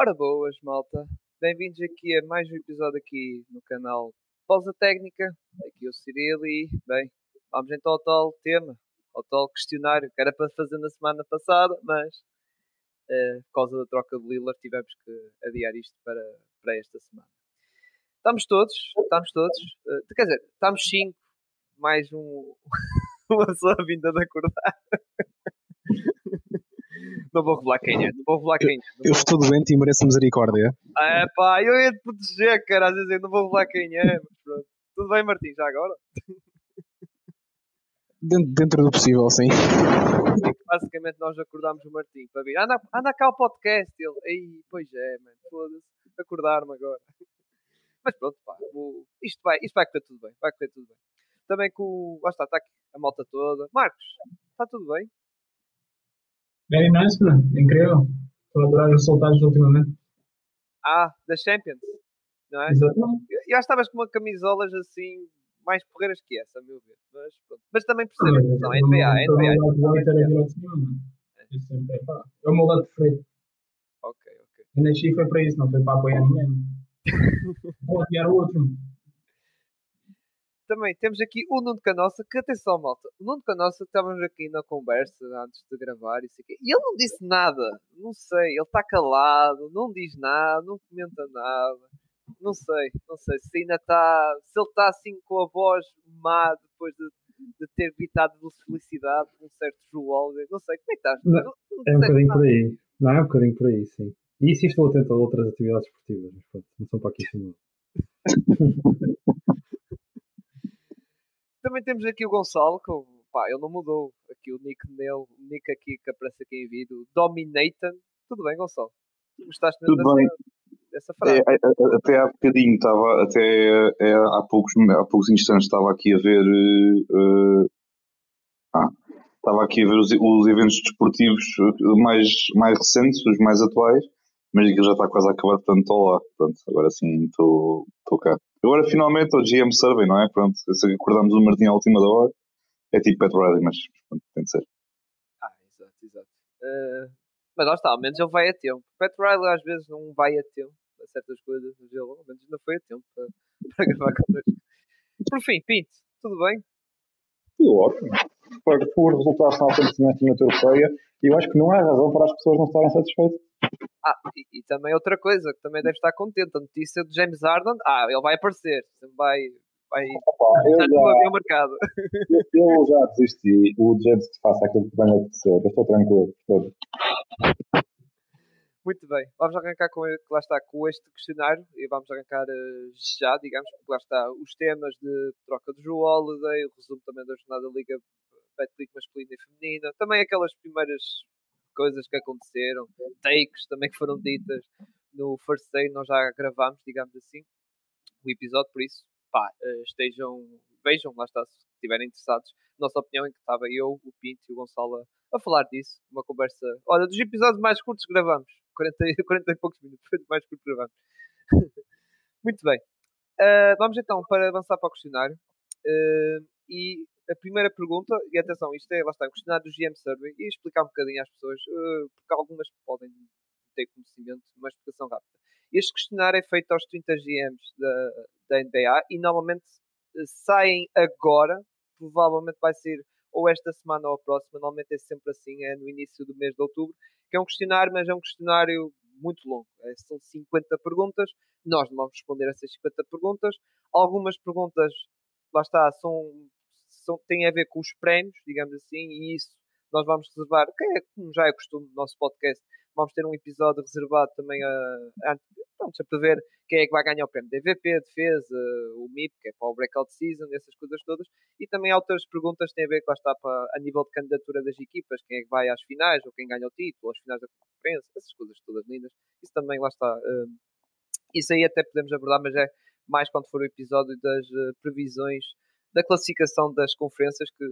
Ora boas, malta. Bem-vindos aqui a mais um episódio aqui no canal Pausa Técnica. Aqui é o Cirilo e, bem, vamos então ao tal tema, ao tal questionário que era para fazer na semana passada, mas uh, por causa da troca de Lillard tivemos que adiar isto para, para esta semana. Estamos todos, estamos todos, uh, quer dizer, estamos cinco, mais um, uma pessoa vinda de acordar. Não vou revelar quem é, não vou revelar quem é. Eu estou doente e mereço misericórdia. Ah, pá, eu ia te proteger, cara. Às vezes eu não vou revelar quem é, mas pronto. Tudo bem, Martim, já agora? Dentro, dentro do possível, sim. Basicamente, nós acordámos o Martim para vir. Anda, anda cá o podcast. Ele, ei, pois é, mano, foda-se. Acordar-me agora. Mas pronto, pá, isto, vai, isto vai correr tudo bem. Vai correr tudo bem. Também com. Lá está, está aqui a malta toda. Marcos, está tudo bem? Very nice, mano. Incrível. Estou a adorar os resultados ultimamente. Ah, da Champions, não é? Exatamente. Eu já estavas com uma camisolas assim, mais porreiras que essa, a meu ver. Mas, pronto. Mas também percebo. Não, é NBA, é NBA. É o meu lado preferido. Ok, ok. Eu nasci foi para isso, não foi para apoiar ninguém. Vou apoiar o outro. Também temos aqui o Nuno Canossa, que atenção, malta. O Nuno Canossa, estávamos aqui na conversa antes de gravar e, e ele não disse nada. Não sei, ele está calado, não diz nada, não comenta nada. Não sei, não sei se ainda está. Se ele está assim com a voz má depois de, de ter evitado de felicidade com um certo João. Não sei, como é que estás? Não, Não- não É um bocadinho nada. por aí. Não, é um bocadinho por aí, sim. E isso estou atento a outras atividades esportivas, mas pronto, não são para aqui chamar. Também temos aqui o Gonçalo, que pá, ele não mudou aqui o nick nele, o nick aqui que aparece aqui em vídeo, Dominator. Tudo bem, Gonçalo? Gostaste mesmo Tudo bem. dessa, dessa É, frase? é, é, até há bocadinho, estava, até é, há, poucos, há poucos instantes estava aqui a ver. eh, ah, estava aqui a ver os, os eventos desportivos eh, mais, mais recentes, os mais atuais, mas aquilo já está quase a acabar, portanto estou lá. Pronto, agora sim estou cá. Agora finalmente o GM Survey, não é? Pronto, eu sei que acordamos o Martim à última da hora. É tipo Pet Riley, mas pronto, tem de ser. Ah, exato, exato. Eh, mas lá está, ao menos ele vai a tempo. Pat Riley às vezes não vai a tempo a certas coisas, mas ele ao menos não foi a tempo para, para gravar connosco. Por fim, Pinto, tudo bem? Tudo ótimo. Para que os resultados estão a acontecer na Community Europeia, e eu acho que não há razão para as pessoas não estarem satisfeitas. Ah, e, e também outra coisa que também deve estar contente, a notícia de James Harden, ah, ele vai aparecer, sempre vai, vai Opa, eu, já não havia marcado. eu já desisti. O James que faça aquilo que vai acontecer. Eu estou tranquilo. Estou. Muito bem, vamos arrancar com, que lá está, com este questionário e vamos arrancar eh, já, digamos, porque lá está os temas de troca de Joe Holiday, o resumo também da jornada da Liga Betclic masculina e feminina, também aquelas primeiras coisas que aconteceram, takes também que foram ditas no First Day, nós já gravámos, digamos assim, o episódio, por isso, pá, eh, estejam, vejam, lá está, se estiverem interessados, nossa opinião em que estava eu, o Pinto e o Gonçalo a, falar disso, uma conversa, olha, dos episódios mais curtos gravamos, 40, e- 40 e poucos minutos, foi mais curtos que gravamos. Muito bem. Ah, vamos então para avançar para o questionário. Ah, e a primeira pergunta, e atenção, isto é, lá está, o questionário do GM Survey, e explicar um bocadinho às pessoas, ah, porque algumas podem ter conhecimento, uma explicação rápida. Este questionário é feito aos 30 GMs da, da NBA e normalmente eh, saem agora, provavelmente vai ser ou esta semana ou a próxima, normalmente é sempre assim, é no início do mês de outubro, que é um questionário, mas é um questionário muito longo. É, são 50 perguntas, nós não vamos responder essas 50 perguntas. Algumas perguntas, lá está, são, são, têm a ver com os prémios, digamos assim, e isso nós vamos reservar, que é, como já é costume no nosso podcast, vamos ter um episódio reservado também a, a, pronto, a prever quem é que vai ganhar o prémio de MVP, defesa, o MIP, que é para o Breakout Season, essas coisas todas. E também há outras perguntas que têm a ver, lá está, para, a nível de candidatura das equipas, quem é que vai às finais, ou quem ganha o título, às finais da conferência, essas coisas todas lindas. Isso também, lá está. hum, isso aí até podemos abordar, mas é mais quando for o episódio das eh, previsões da classificação das conferências, que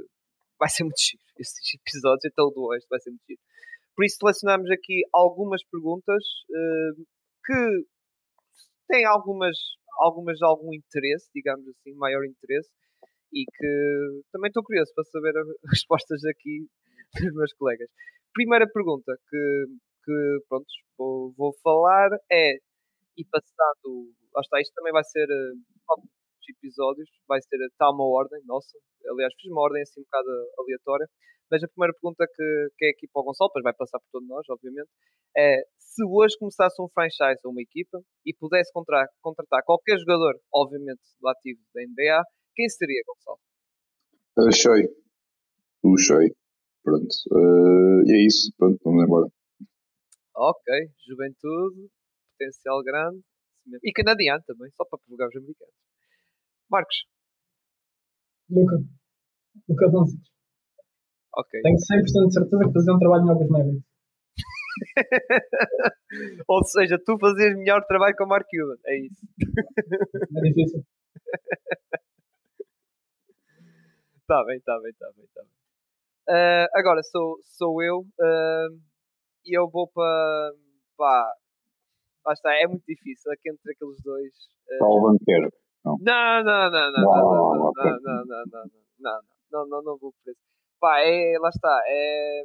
vai ser muito giro. Esses episódios, então do Oeste vai ser muito giro. Por isso selecionamos aqui algumas perguntas eh, que têm algumas, algumas algum interesse, digamos assim, maior interesse, e que também estou curioso para saber as respostas aqui dos meus colegas. Primeira pergunta que, que pronto, vou, vou falar é, e passado, lá está, isto também vai ser eh, episódios, vai ser está uma ordem, nossa, aliás fiz uma ordem assim um bocado aleatória, mas a primeira pergunta que, que é aqui para o Gonçalo, depois vai passar por todos nós, obviamente, é se hoje começasse um franchise ou uma equipa e pudesse contratar, contratar qualquer jogador, obviamente do ativo da NBA, quem seria, Gonçalo? Uh, Shea. O Shea. Pronto. Uh, e é isso. Pronto, vamos embora. Ok, juventude, potencial grande e canadiano também, só para provocar os americanos. Marcos. Luca. Luca Doncic. Ok. Tenho 100% de certeza que fazia um trabalho melhor que os Mavericks. Ou seja, tu fazias melhor trabalho com o Mark Cuban, é isso. É difícil. Está bem, está bem, está bem, está bem. Uh, agora sou, sou eu uh, e eu vou para. Pá, lá está, é muito difícil aqui entre aqueles dois. Uh, Paulo Banqueiro. Não, não, não, não, não, não, não, não, não, não, não, não, não, não, não vou por isso. Pá, é, lá está, é,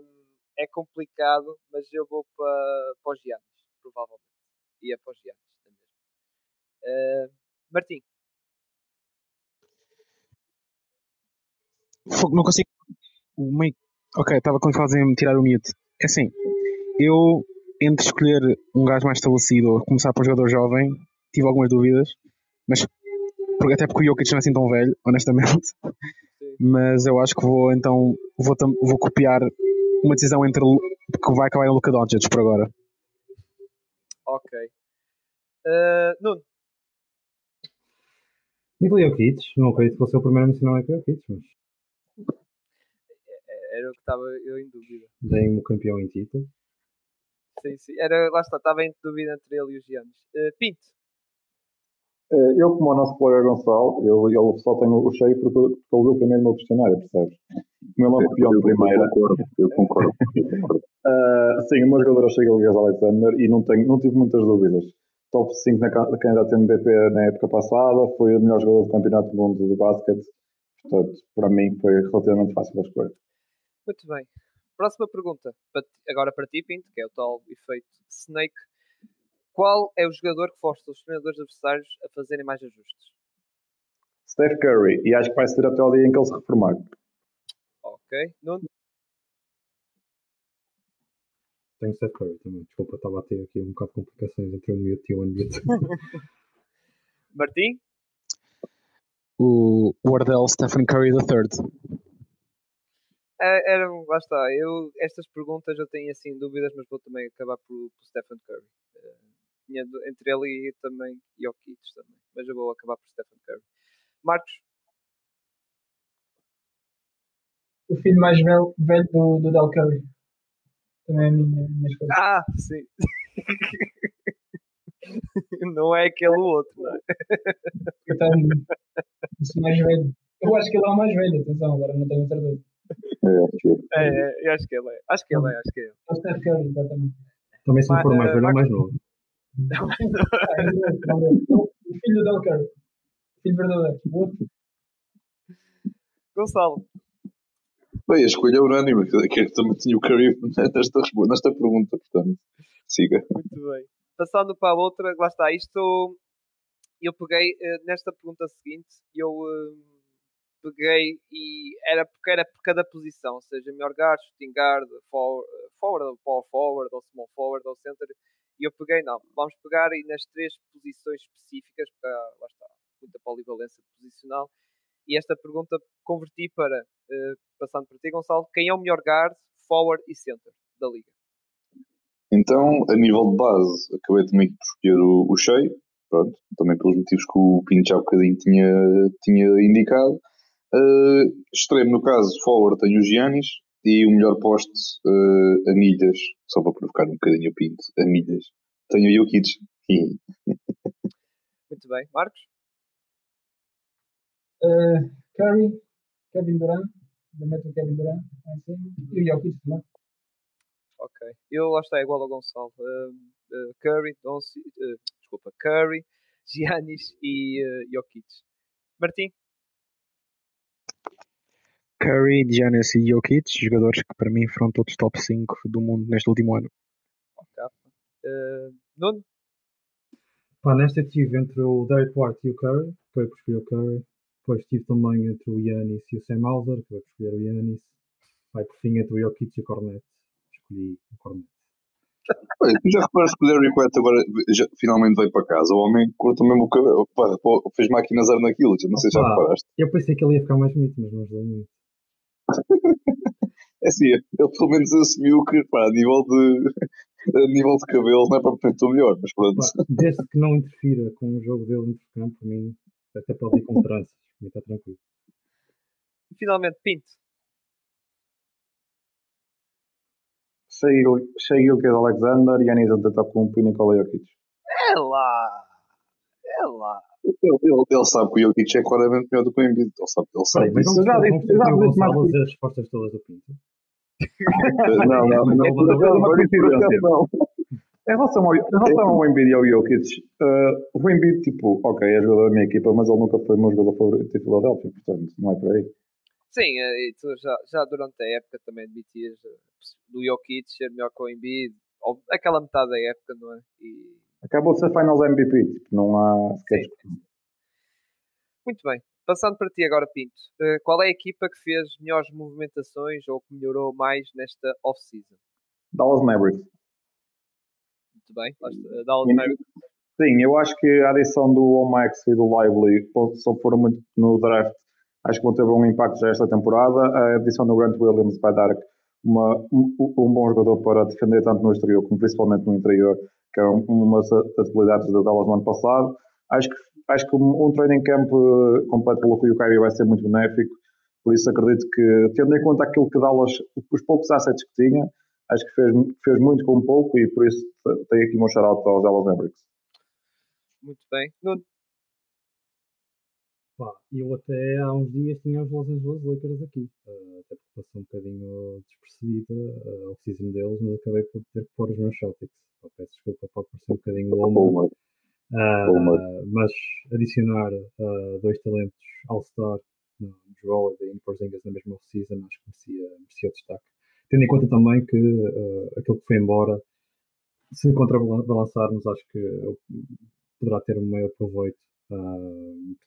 é complicado, mas eu vou para, para os Giannis, provavelmente. E é para os Giannis também. Uh, Martim. Fogo, não consigo. O meio... Ok, estava com dificuldades em tirar o mute. É assim, eu entre escolher um gajo mais estabelecido ou começar por um jogador jovem, tive algumas dúvidas, mas porque até porque o Jokic não é assim tão velho, honestamente. Mas eu acho que vou então vou, vou copiar uma decisão entre que vai acabar em Luka Doncic por agora. Ok. Uh, Nuno. Nikola Jokic, não acredito que fosse o primeiro a mencionar o Nikola Jokic, mas era o que estava eu em dúvida. Bem o campeão em título. Sim, sim. Era, lá está, estava em dúvida entre ele e os Giannis. Uh, Pinto. Uh, eu, como o nosso colega Gonçalo, eu, ele só tenho o cheio porque, porque ele viu primeiro o meu questionário, percebes? Como ele é o campeão de primeira. Eu concordo. Eu concordo. uh, sim, o meu jogador achei o Ligas Alexander e não, tenho, não tive muitas dúvidas. Top 5 na candidato MVP na época passada, foi o melhor jogador do Campeonato do Mundo de basquete. Portanto, para mim foi relativamente fácil a escolha. Muito bem. Próxima pergunta, agora para ti, Pinto, que é o tal efeito Snake. Qual é o jogador que força os treinadores adversários a fazerem mais ajustes? Steph Curry, e acho que vai ser até o dia em que ele se reformar. Ok. Nuno? Tenho Steph Curry também. Desculpa, estava a ter aqui um bocado de complicações entre o mute e o unmute. Martim? O Wardell Stephen Curry III. É, era, lá está. Eu, estas perguntas eu tenho assim dúvidas, mas vou também acabar por, por Stephen Curry. Tinha entre ele e também Jokic também. Mas eu vou acabar por Stephen Curry. Marcos? O filho mais velho, velho do, do Del Curry. Também é a minha, minha escolha. Ah, sim. não é aquele outro, não é? Mais velho. Eu acho que ele é o mais velho, atenção, agora não tenho certeza. É, é, eu acho que ele é. Acho que ele é, acho que é ele. É o Steph Curry, exatamente. Também se não for mais velho ou mais novo. O filho do Del Curry. O filho verdadeiro. O outro. Gonçalo. Bem, a escolha é unânime, que é que também tinha o Curry nesta, nesta pergunta, portanto, siga. Muito bem. Passando para a outra, lá está, isto eu peguei nesta pergunta seguinte, eu peguei e era porque era por cada posição, ou seja, melhor guard, shooting guard, forward, forward, power forward, ou small forward, ou center. E eu peguei, não, vamos pegar aí nas três posições específicas, porque há, lá está, muita polivalência posicional. E esta pergunta converti para, uh, passando para ti, Gonçalo, quem é o melhor guard, forward e center da liga? Então, a nível de base, acabei também de escolher o, o Shea, pronto, também pelos motivos que o Pinto já um bocadinho tinha, tinha indicado. Uh, extremo, no caso, forward tenho o Giannis e o melhor poste uh, a milhas, só para provocar um bocadinho o pinto, a milhas, tenho o Jokic. Muito bem. Marcos? Uh, Curry, Kevin Durant, também o Kevin Durant, assim, e o Jokic também. Ok. Eu lá está igual ao Gonçalo. Uh, uh, Curry, Donci, uh, desculpa, Curry, Giannis e uh, Jokic. Martim? Curry, Giannis e Jokic, jogadores que para mim foram todos top 5 do mundo neste último ano. Ok. Uh, Nuno? Pá, nesta tive entre o Derek White e o Curry, foi por escolher o Curry. Depois tive também entre o Yanis e o Sam Hauser, que foi por escolher o Yanis. Vai por fim entre o Jokic e o Cornet. Escolhi o Cornet. Já reparaste que o Derrick White agora já, finalmente veio para casa? O homem cortou mesmo o cabelo. Pá, fez máquina zero naquilo. já Não sei se já reparaste. Eu pensei que ele ia ficar mais bonito, mas não ajudou muito. É assim, ele pelo menos assumiu que, pá, a nível de, a nível de cabelo não é propriamente o melhor, mas pronto. Pá, desde que não interfira com o jogo dele entre campo, para mim, até pode ir com tranças. Para mim está tranquilo. E finalmente, Pinto. Shea Gilgis Alexander, Yanis Antetokounmpo e Nikola Jokic. É lá! É lá! Ele, ele, ele sabe que o Jokic é claramente melhor do que o Embiid. Ele sabe, ele sabe mas vamos, já disse- já mais as respostas todas do Pinto. Não, não, não. Não. Em relação ao, em relação ao Embiid e ao Jokic, eh, o Embiid, tipo, ok, é jogador da minha equipa, mas ele nunca foi o meu jogador favorito de Filadélfia, portanto, não é por aí. Sim, eh, e tu já, já durante a época também admitias eh, do Jokic ser melhor que o Embiid, ou aquela metade da época, não é? E, Acabou de ser Finals MVP, tipo, não há sequer. Muito bem. Passando para ti agora, Pinto. eh, qual é a equipa que fez melhores movimentações ou que melhorou mais nesta off-season? Dallas Mavericks. Muito bem. eh, Dallas. Mavericks. Sim, eu acho que a adição do Omax e do Lively só foram muito no draft. Acho que vão ter um impacto já esta temporada. A adição do Grant Williams vai dar uma, um, um bom jogador para defender tanto no exterior como principalmente no interior, que era um- uma das habilidades da Dallas no ano passado. Acho que, acho que um, training camp eh, completo pelo Kyrie vai ser muito benéfico. Por isso acredito que, tendo em conta aquilo que Dallas, os poucos assets que tinha, acho que fez, fez muito com pouco e por isso tenho aqui um shout-out aos Dallas Mavericks. Muito bem. Pá, eu até há uns dias tinha os Los Angeles Lakers aqui. eh, até porque passou um bocadinho despercebida a off-season deles, mas acabei por ter que pôr os meus Celtics. Pá, peço desculpa, pode parecer um bocadinho. Ah, Homer. mas adicionar dois talentos All-Star no Holiday e no Porzingis na mesma off-season acho que merecia, merecia destaque. Tendo em conta também que aquele que foi embora, se contrabalançarmos, acho que poderá ter um maior proveito. Ah,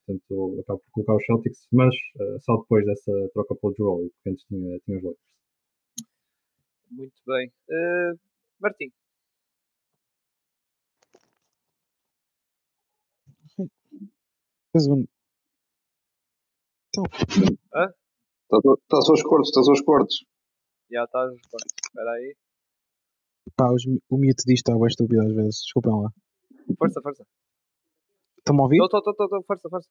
portanto, acabo por colocar os Celtics, mas ah, só depois dessa troca pelo Drew Holiday, porque antes tinha, tinha os Lakers. muito bem. Eh, Martim, o- Então, Está só os cortes, está só os cortes. já estás. pronto, Espera aí. pá, os, o mute disto está bem estúpido às vezes. Desculpem lá. Força, força. Estão-me a ouvir? Estou, estou, estou, força, força.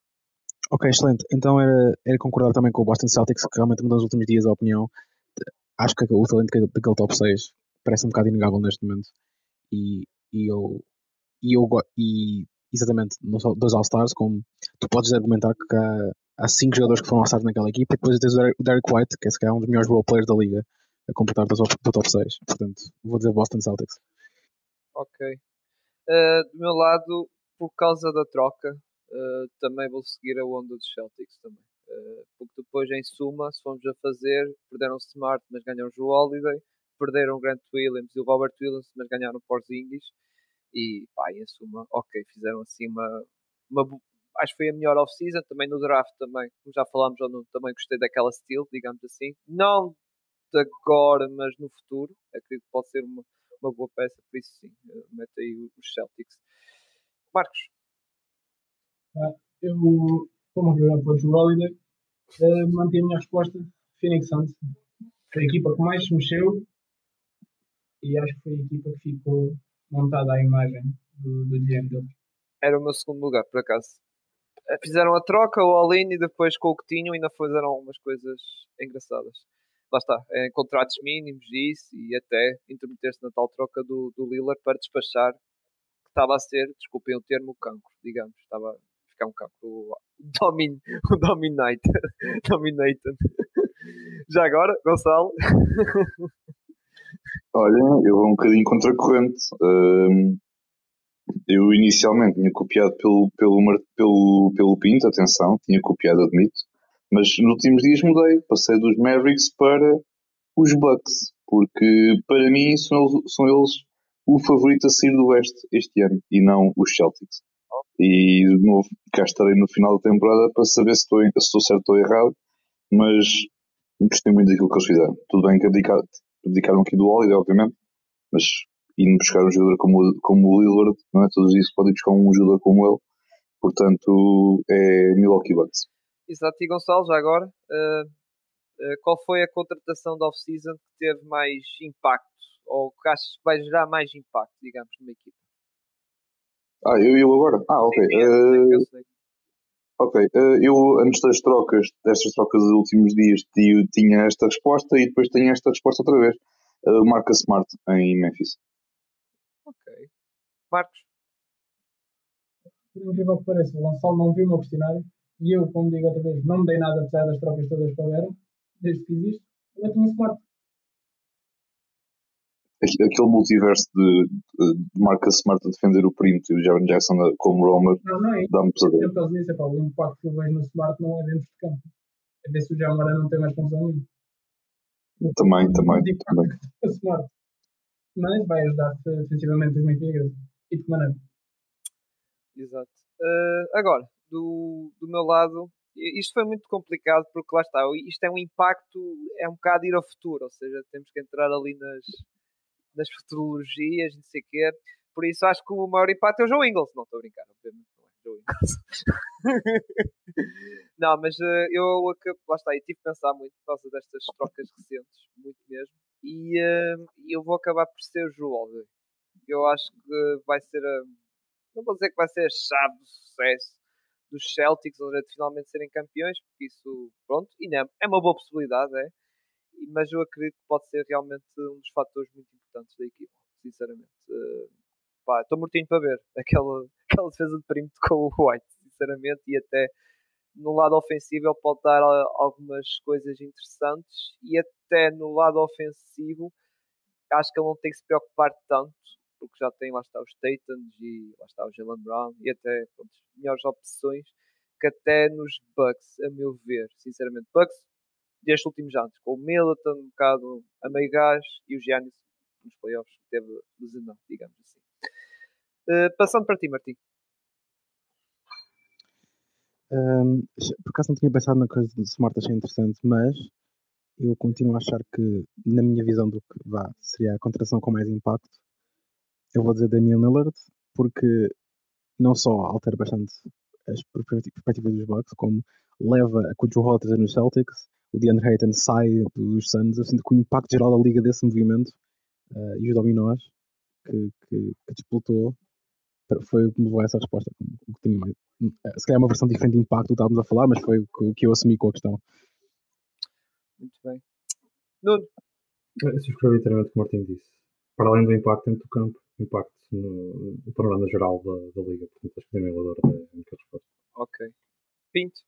Ok, excelente. Então era, era concordar também com o Boston Celtics, que realmente mudou nos últimos dias a opinião. Acho que o talento daquele top 6 parece um bocado inegável neste momento. E, e eu. E eu e exatamente, não só dois All-Stars, como tu podes argumentar que há, há cinco jogadores que foram All-Stars naquela equipa, e depois tens o Derek- White, que é se calhar um dos melhores role players da liga, a completar do top, do top 6. Portanto, vou dizer Boston Celtics. Ok. Eh, do meu lado, por causa da troca, eh, também vou seguir a onda dos Celtics também. Eh, porque depois, em suma, se formos a fazer, perderam o Smart, mas ganharam o Holiday, perderam o Grant Williams e o Robert Williams, mas ganharam o Porzingis. E, pá, em suma, ok, fizeram assim uma... uma acho que foi a melhor off-season, também no draft também, como já falámos, também gostei daquela steel, digamos assim. Não de agora, mas no futuro. Acredito que pode ser uma, uma boa peça, por isso sim, eh, mete aí os Celtics. Marcos, Eu, como a jogar para o Holiday, eh, mantenho a minha resposta Phoenix Suns. Foi a equipa que mais se mexeu e acho que foi a equipa que ficou montada à imagem do, do GM deles. era o meu segundo lugar, por acaso. Eh, Fizeram a troca, o all-in, e depois com o que tinham ainda fizeram algumas coisas engraçadas. Lá está, em contratos mínimos isso, e até intermeter-se na tal troca do, do Lillard para despachar estava a ser, desculpem o termo, cancro, digamos. Estava a ficar um cancro. Domin, dominator. Dominator. Já agora, Gonçalo. Olha, eu vou um bocadinho contra a corrente. Hum, eu inicialmente tinha copiado pelo, pelo, pelo, pelo Pinto, atenção, tinha copiado, admito, mas nos últimos dias mudei, passei dos Mavericks para os Bucks, porque para mim são são eles o favorito a sair do Oeste este ano e não os Celtics. E de novo, cá estarei no final da temporada para saber se estou, se estou certo ou errado, mas gostei muito daquilo que eles fizeram. Tudo bem que abdicaram, aqui do Holiday, obviamente, mas indo buscar um jogador como, como o Lillard, não é? Todos isso podem buscar um jogador como ele, portanto é Milwaukee Bucks. Exato, e Gonçalo, já agora, uh, uh, qual foi a contratação da off-season que teve mais impacto, ou que achas que vai gerar mais impacto, digamos, numa equipa? Ah, eu, eu agora? Ah, ok. Sim, que eu sei. Ok, uh, eu antes das trocas, destas trocas dos últimos dias, tio, tinha esta resposta e depois tenho esta resposta outra vez. Uh, Marca Smart em Memphis. Ok. Marcos? Por incrível que pareça, o Gonçalo não viu o meu questionário e eu, como digo outra vez, não me dei nada apesar das trocas todas que houveram, desde que existe, eu tinha Smart. Aquele multiverso de, de, Marca Smart a defender o perímetro e o Jaron Jackson como roamer Não, não é. dá-me pesadelo. Eu posso dizer, pá, o impacto que eu vejo no Smart não é dentro de campo. É ver se o Jamara não tem mais confusão nenhuma. Também, também, é Smart. Mas vai ajudar defensivamente os Memphis E de que maneira? Exato. Eh, agora, do, do meu lado, isto foi muito complicado porque lá está, isto é um impacto, é um bocado ir ao futuro, ou seja, temos que entrar ali nas, nas futurologias, não sei o quê. Por isso acho que o maior impacto é o Joe Ingles. Não estou a brincar, obviamente não é Joe Ingles. não, mas eh, eu acabo- lá está, eu tive que pensar muito por causa destas trocas recentes, muito mesmo. E e eu vou acabar por ser o Joe Holiday. Eu acho que vai ser a, não vou dizer que vai ser a chave do sucesso dos Celtics, ou de finalmente serem campeões, porque isso, pronto, ainda é, é uma boa possibilidade, é. Mas eu acredito que pode ser realmente um dos fatores muito importantes da equipa, sinceramente. Eh, pá, estou mortinho para ver aquela, aquela defesa de perímetro com o White, sinceramente, e até no lado ofensivo ele pode dar ah, algumas coisas interessantes e até no lado ofensivo acho que ele não tem que se preocupar tanto porque já tem lá está os Titans e lá está o Jalen Brown e até pronto, melhores opções que até nos Bucks, a meu ver, sinceramente. Bucks destes últimos anos, com o Middleton um bocado a meio gás e o Giannis nos playoffs teve lesionado, digamos assim. Eh, passando para ti, Martim. Ahm, por acaso não tinha pensado na coisa do Smart, achei interessante, mas eu continuo a achar que, na minha visão do que vá, seria a contratação com mais impacto, eu vou dizer Damian Lillard, porque não só altera bastante as perspecti- perspectivas dos Bucks, como leva a que o Joe Holiday nos Celtics, o DeAndre Ayton sai dos Suns, eu sinto que o impacto geral da liga desse movimento ah, e os dominós que, que, que desplotou foi o que me levou a essa resposta. O que tinha mais, eh, se calhar uma versão diferente de impacto do que estávamos a falar, mas foi o que, eu assumi com a questão. Muito bem. Nuno, Eu subscrevo inteiramente o que o Martim disse. Para além do impacto dentro do campo, impacto no, no panorama geral da, da liga. Portanto, acho que Damian Lillard é a única resposta. ok. Pinto,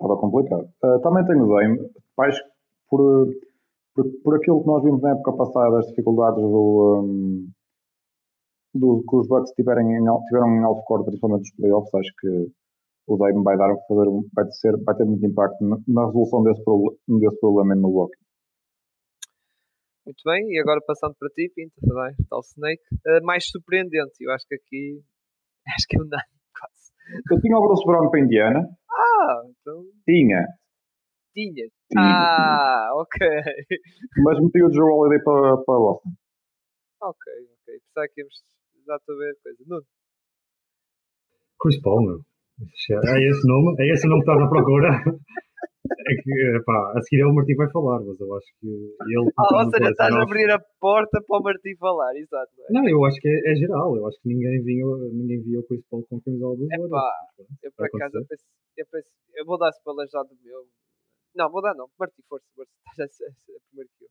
Estava complicado. Ah, também tenho o mais por, por, por aquilo que nós vimos na época passada, as dificuldades do, um, do que os Bucks tiverem em, tiveram em alto corte, principalmente nos playoffs, acho que o Dame vai, dar, fazer, vai, ser, vai ter muito impacto na, na resolução desse, desse problema em Milwaukee. muito bem. E agora passando para ti, Pinto, o Snake. Eh, mais surpreendente, eu acho que aqui, acho que é unânime. Eu tinha o Bruce Brown para a Indiana, Ah, então tinha, tinhas. tinha, Ah, ok. mas meti o Joe Holiday para, para Boston. Ok, ok. Pensava que íamos. Já estou a ver coisa. Nuno, Chris Paul, meu. É esse nome? É esse o nome que estás à procura? É que, pá, a seguir é o Martim vai falar, mas eu acho que ele. ah, ou seja, estás a abrir a porta para o Martim falar, exato. Não é? Não, eu acho que é, é geral. Eu acho que ninguém viu, ninguém viu o Chris Paul com a camisola dos Warriors. Epá, Eu por acaso eu penso, eu penso, eu vou dar spoiler já do meu. Não, vou dar não. Martim, força, força. Estás a primeiro que eu.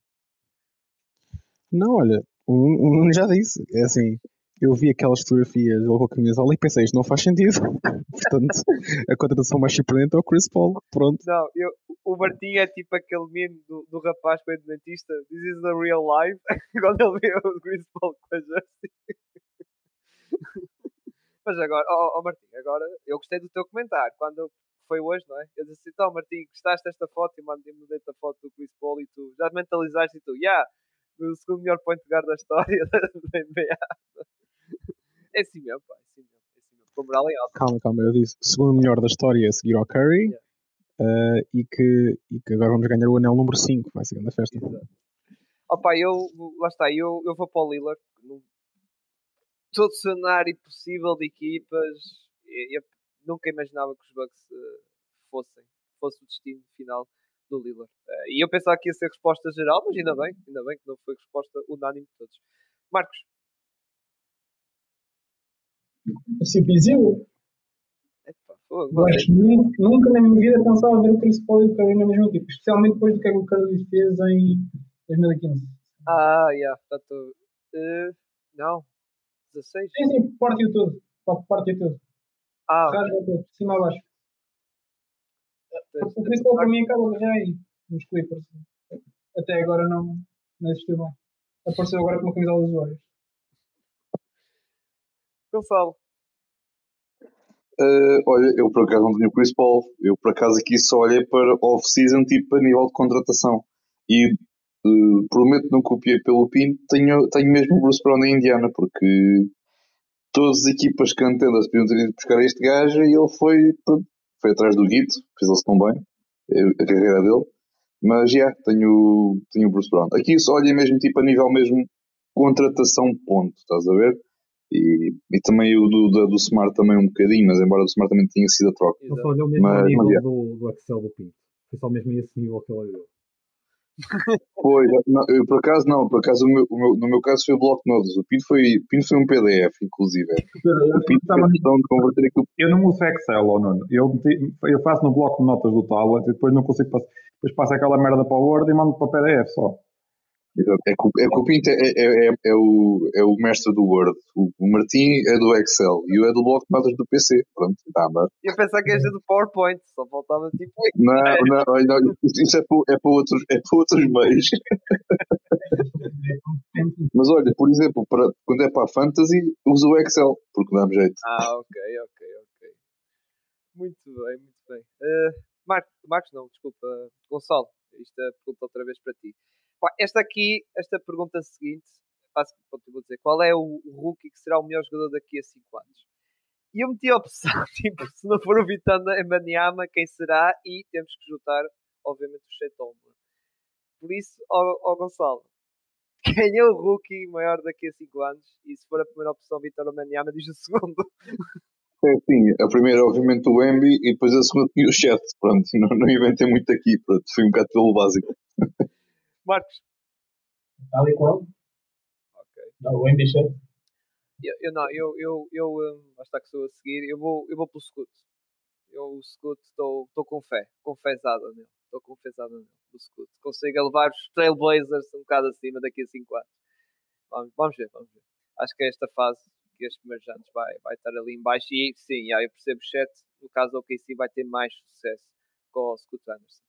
Não, olha, o Nuno já disse. É assim, eu vi aquelas fotografias dele com a camisola e pensei, isto não faz sentido. Portanto, a contratação mais surpreendente é o Chris Paul. Pronto. Não, eu, o Martim é tipo aquele meme do, do rapaz que do dentista. This is the real life. Quando ele vê o Chris Paul com a jersey. Mas agora, ó ó, Martim, agora eu gostei do teu comentário. Quando foi hoje, não é? Eu disse então, Martim, gostaste desta foto? E mandei-me a foto do Chris Paul e tu já mentalizaste e tu, yeah, o segundo melhor point guard da história da NBA. É assim mesmo, pá. É assim mesmo. É assim mesmo. Com moral em alta. Calma, calma, eu disse segundo melhor da história a seguir ao Curry eh, e, que, e que agora vamos ganhar o anel número 5, vai ser grande festa. Exato. Opa, eu, lá está, eu, eu vou para o Lillard. No, todo cenário possível de equipas, eu, eu nunca imaginava que os Bucks eh, fossem, fosse o destino final do Lillard. Eh, e eu pensava que ia ser resposta geral, mas ainda bem, ainda bem que não foi resposta unânime de todos. Marcos, Assim, Pizil, epá, fogo, eu acho nunca, nunca na minha vida pensava ver o Chris Paul e o Curry na mesma equipa, especialmente depois do que é que o Curry fez em 2015. Ah, yeah, portanto, eh, não, 16? Sim, sim, partiu tudo. Partiu tudo. Ah, Rasga tudo, de cima a baixo. O Chris Paul para mim acaba já aí, nos Clippers. Até agora não, não existiu mais. Apareceu agora com uma camisola dos Warriors. Gonçalo. Eh, olha, eu por acaso não tenho o Chris Paul. Eu por acaso aqui só olhei para off-season, tipo a nível de contratação. E eh, prometo não copiei pelo Pinto, tenho, tenho mesmo o Bruce Brown em Indiana, porque todas as equipas cantendas podiam ter ido buscar este gajo e ele foi, foi atrás do Guito, fez-se tão bem, eh, a carreira dele. Mas já, tenho, tenho o Bruce Brown. Aqui só olhei mesmo tipo a nível mesmo contratação ponto, estás a ver? E, e também o do, da- do Smart também um bocadinho, mas embora o Smart também tenha sido a troca. Ele só olhou mesmo Mas- nível mas, do, do Excel do Pinto. Foi só mesmo esse nível que ele olhou. Pois, não, eu por acaso não, por acaso o meu, o meu- no meu caso foi o bloco de notas. O Pinto foi, o Pinto foi um PDF, inclusive. O Pinto questão de converter aquilo. Eu não uso Excel, ou não. Eu, eu faço no bloco de notas do tablet e depois não consigo passar. Depois passo aquela merda para o Word e mando para PDF só. É que, o- é que o Pinto é, é, é, é o, é o mestre do Word. O, o Martim é do Excel e o é do bloco de notas do PC. Pronto, está a andar. Eu pensava que ser do PowerPoint, só faltava tipo. Não, não, não, isso é para, é para outros, é para outros meios. Mas olha, por exemplo, para, quando é para a Fantasy, uso o Excel, porque dá-me jeito. Ah, ok, ok, ok. Muito bem, muito bem. Eh, Marcos, Marcos, não, desculpa, Gonçalo, isto é pergunta outra vez para ti. Esta aqui, esta pergunta seguinte, faço continuo a dizer, qual é o, rookie que será o melhor jogador daqui a 5 anos? E eu meti a opção, tipo, se não for o Vitanda Embanyama, quem será? E temos que juntar, obviamente, o Shea Tomlin. Por isso, ó, ó Gonçalo, quem é o rookie maior daqui a 5 anos? E se for a primeira opção, Vitor Embanyama, diz o segundo. É assim, a primeira, obviamente, o Embi e depois a segunda o chat. Pronto, não, não inventei muito aqui, pronto, fui um bocado pelo básico. Marcos, Tal e qual. Ok. Dá o MB7. Eu, eu não, eu, eu, eu está que sou a seguir, eu vou, eu vou pelo Scoot. Eu, o Scoot, estou com fé, confesada nele. Estou confesada nele, o Scoot. Consigo levar os Trailblazers um bocado acima daqui a 5 anos. Vamos, vamos ver, vamos ver. Acho que é esta fase que estes primeiros anos vai, vai estar ali em baixo e sim, já, eu percebo o chat, no caso do OKC vai ter mais sucesso com o Scoot Anderson.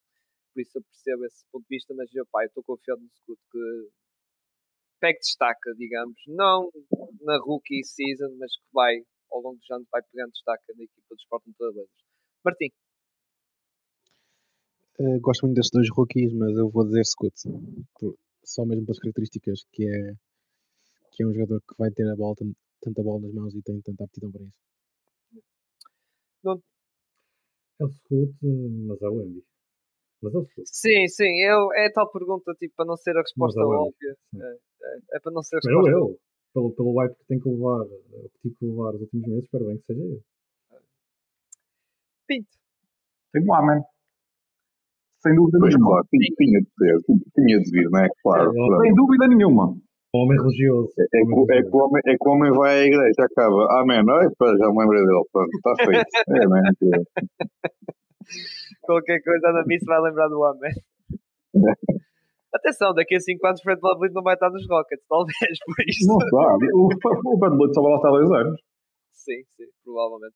Por isso eu percebo esse ponto de vista, mas eu, pá, eu estou confiado no Scoot que pega destaca, digamos, não na rookie season, mas que vai, ao longo dos anos, vai pegando destaca na equipa dos Portland Trailblazers. Martim, Eh, gosto muito destes dois rookies, mas eu vou dizer Scoot. Só mesmo pelas características que é, que é um jogador que vai ter a bola, tan- tanta bola nas mãos e tem tanta aptidão para isso. É o Scoot, mas é o Embi. Mas é o Scoot. sim, sim, eu, é tal pergunta, tipo, para não ser a resposta é o óbvia. É, é, é para não ser a resposta eu. Pelo, pelo hype que tem que levar, eh, que tive que levar os últimos meses, espero bem que seja eu. Pinto. Tem um Amen. Sem dúvida Pois nenhuma. claro, tinha, tinha de ser, tinha de vir, não é? Claro. É, claro. Sem dúvida nenhuma. Um homem religioso. É, que, o- é, que o homem, é que o homem vai à igreja, acaba, amém, ai, pá, já me lembrei dele, pronto, está feito. É, não é? Qualquer coisa na missa vai lembrar do Amém. Atenção, daqui a 5 anos Fred VanVleet não vai estar nos Rockets, talvez, por isso. Não sabe. O, o Van Vliet só vai lá estar dois anos. Sim, sim, provavelmente.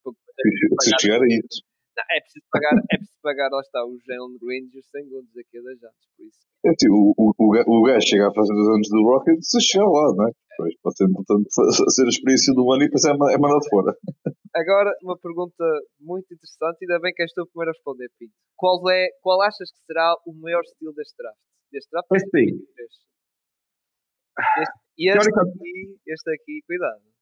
Se chegar a isso. Não, é preciso pagar, é preciso pagar, lá está, os Jalen Green e os 100 segundos aqui a 10 anos, por isso. É, assim, o, o, o, o gajo chega a fazer dois anos do Rocket, se chegar lá, não é? Pois, pode ser importante ser a experiência do ano e depois é, é mandado fora. Agora, uma pergunta muito interessante, ainda bem que és tu o primeiro a responder, Pinto. Qual, é, qual achas que será o maior estilo deste draft? Deste draft? Este, e este este aqui, cuidado.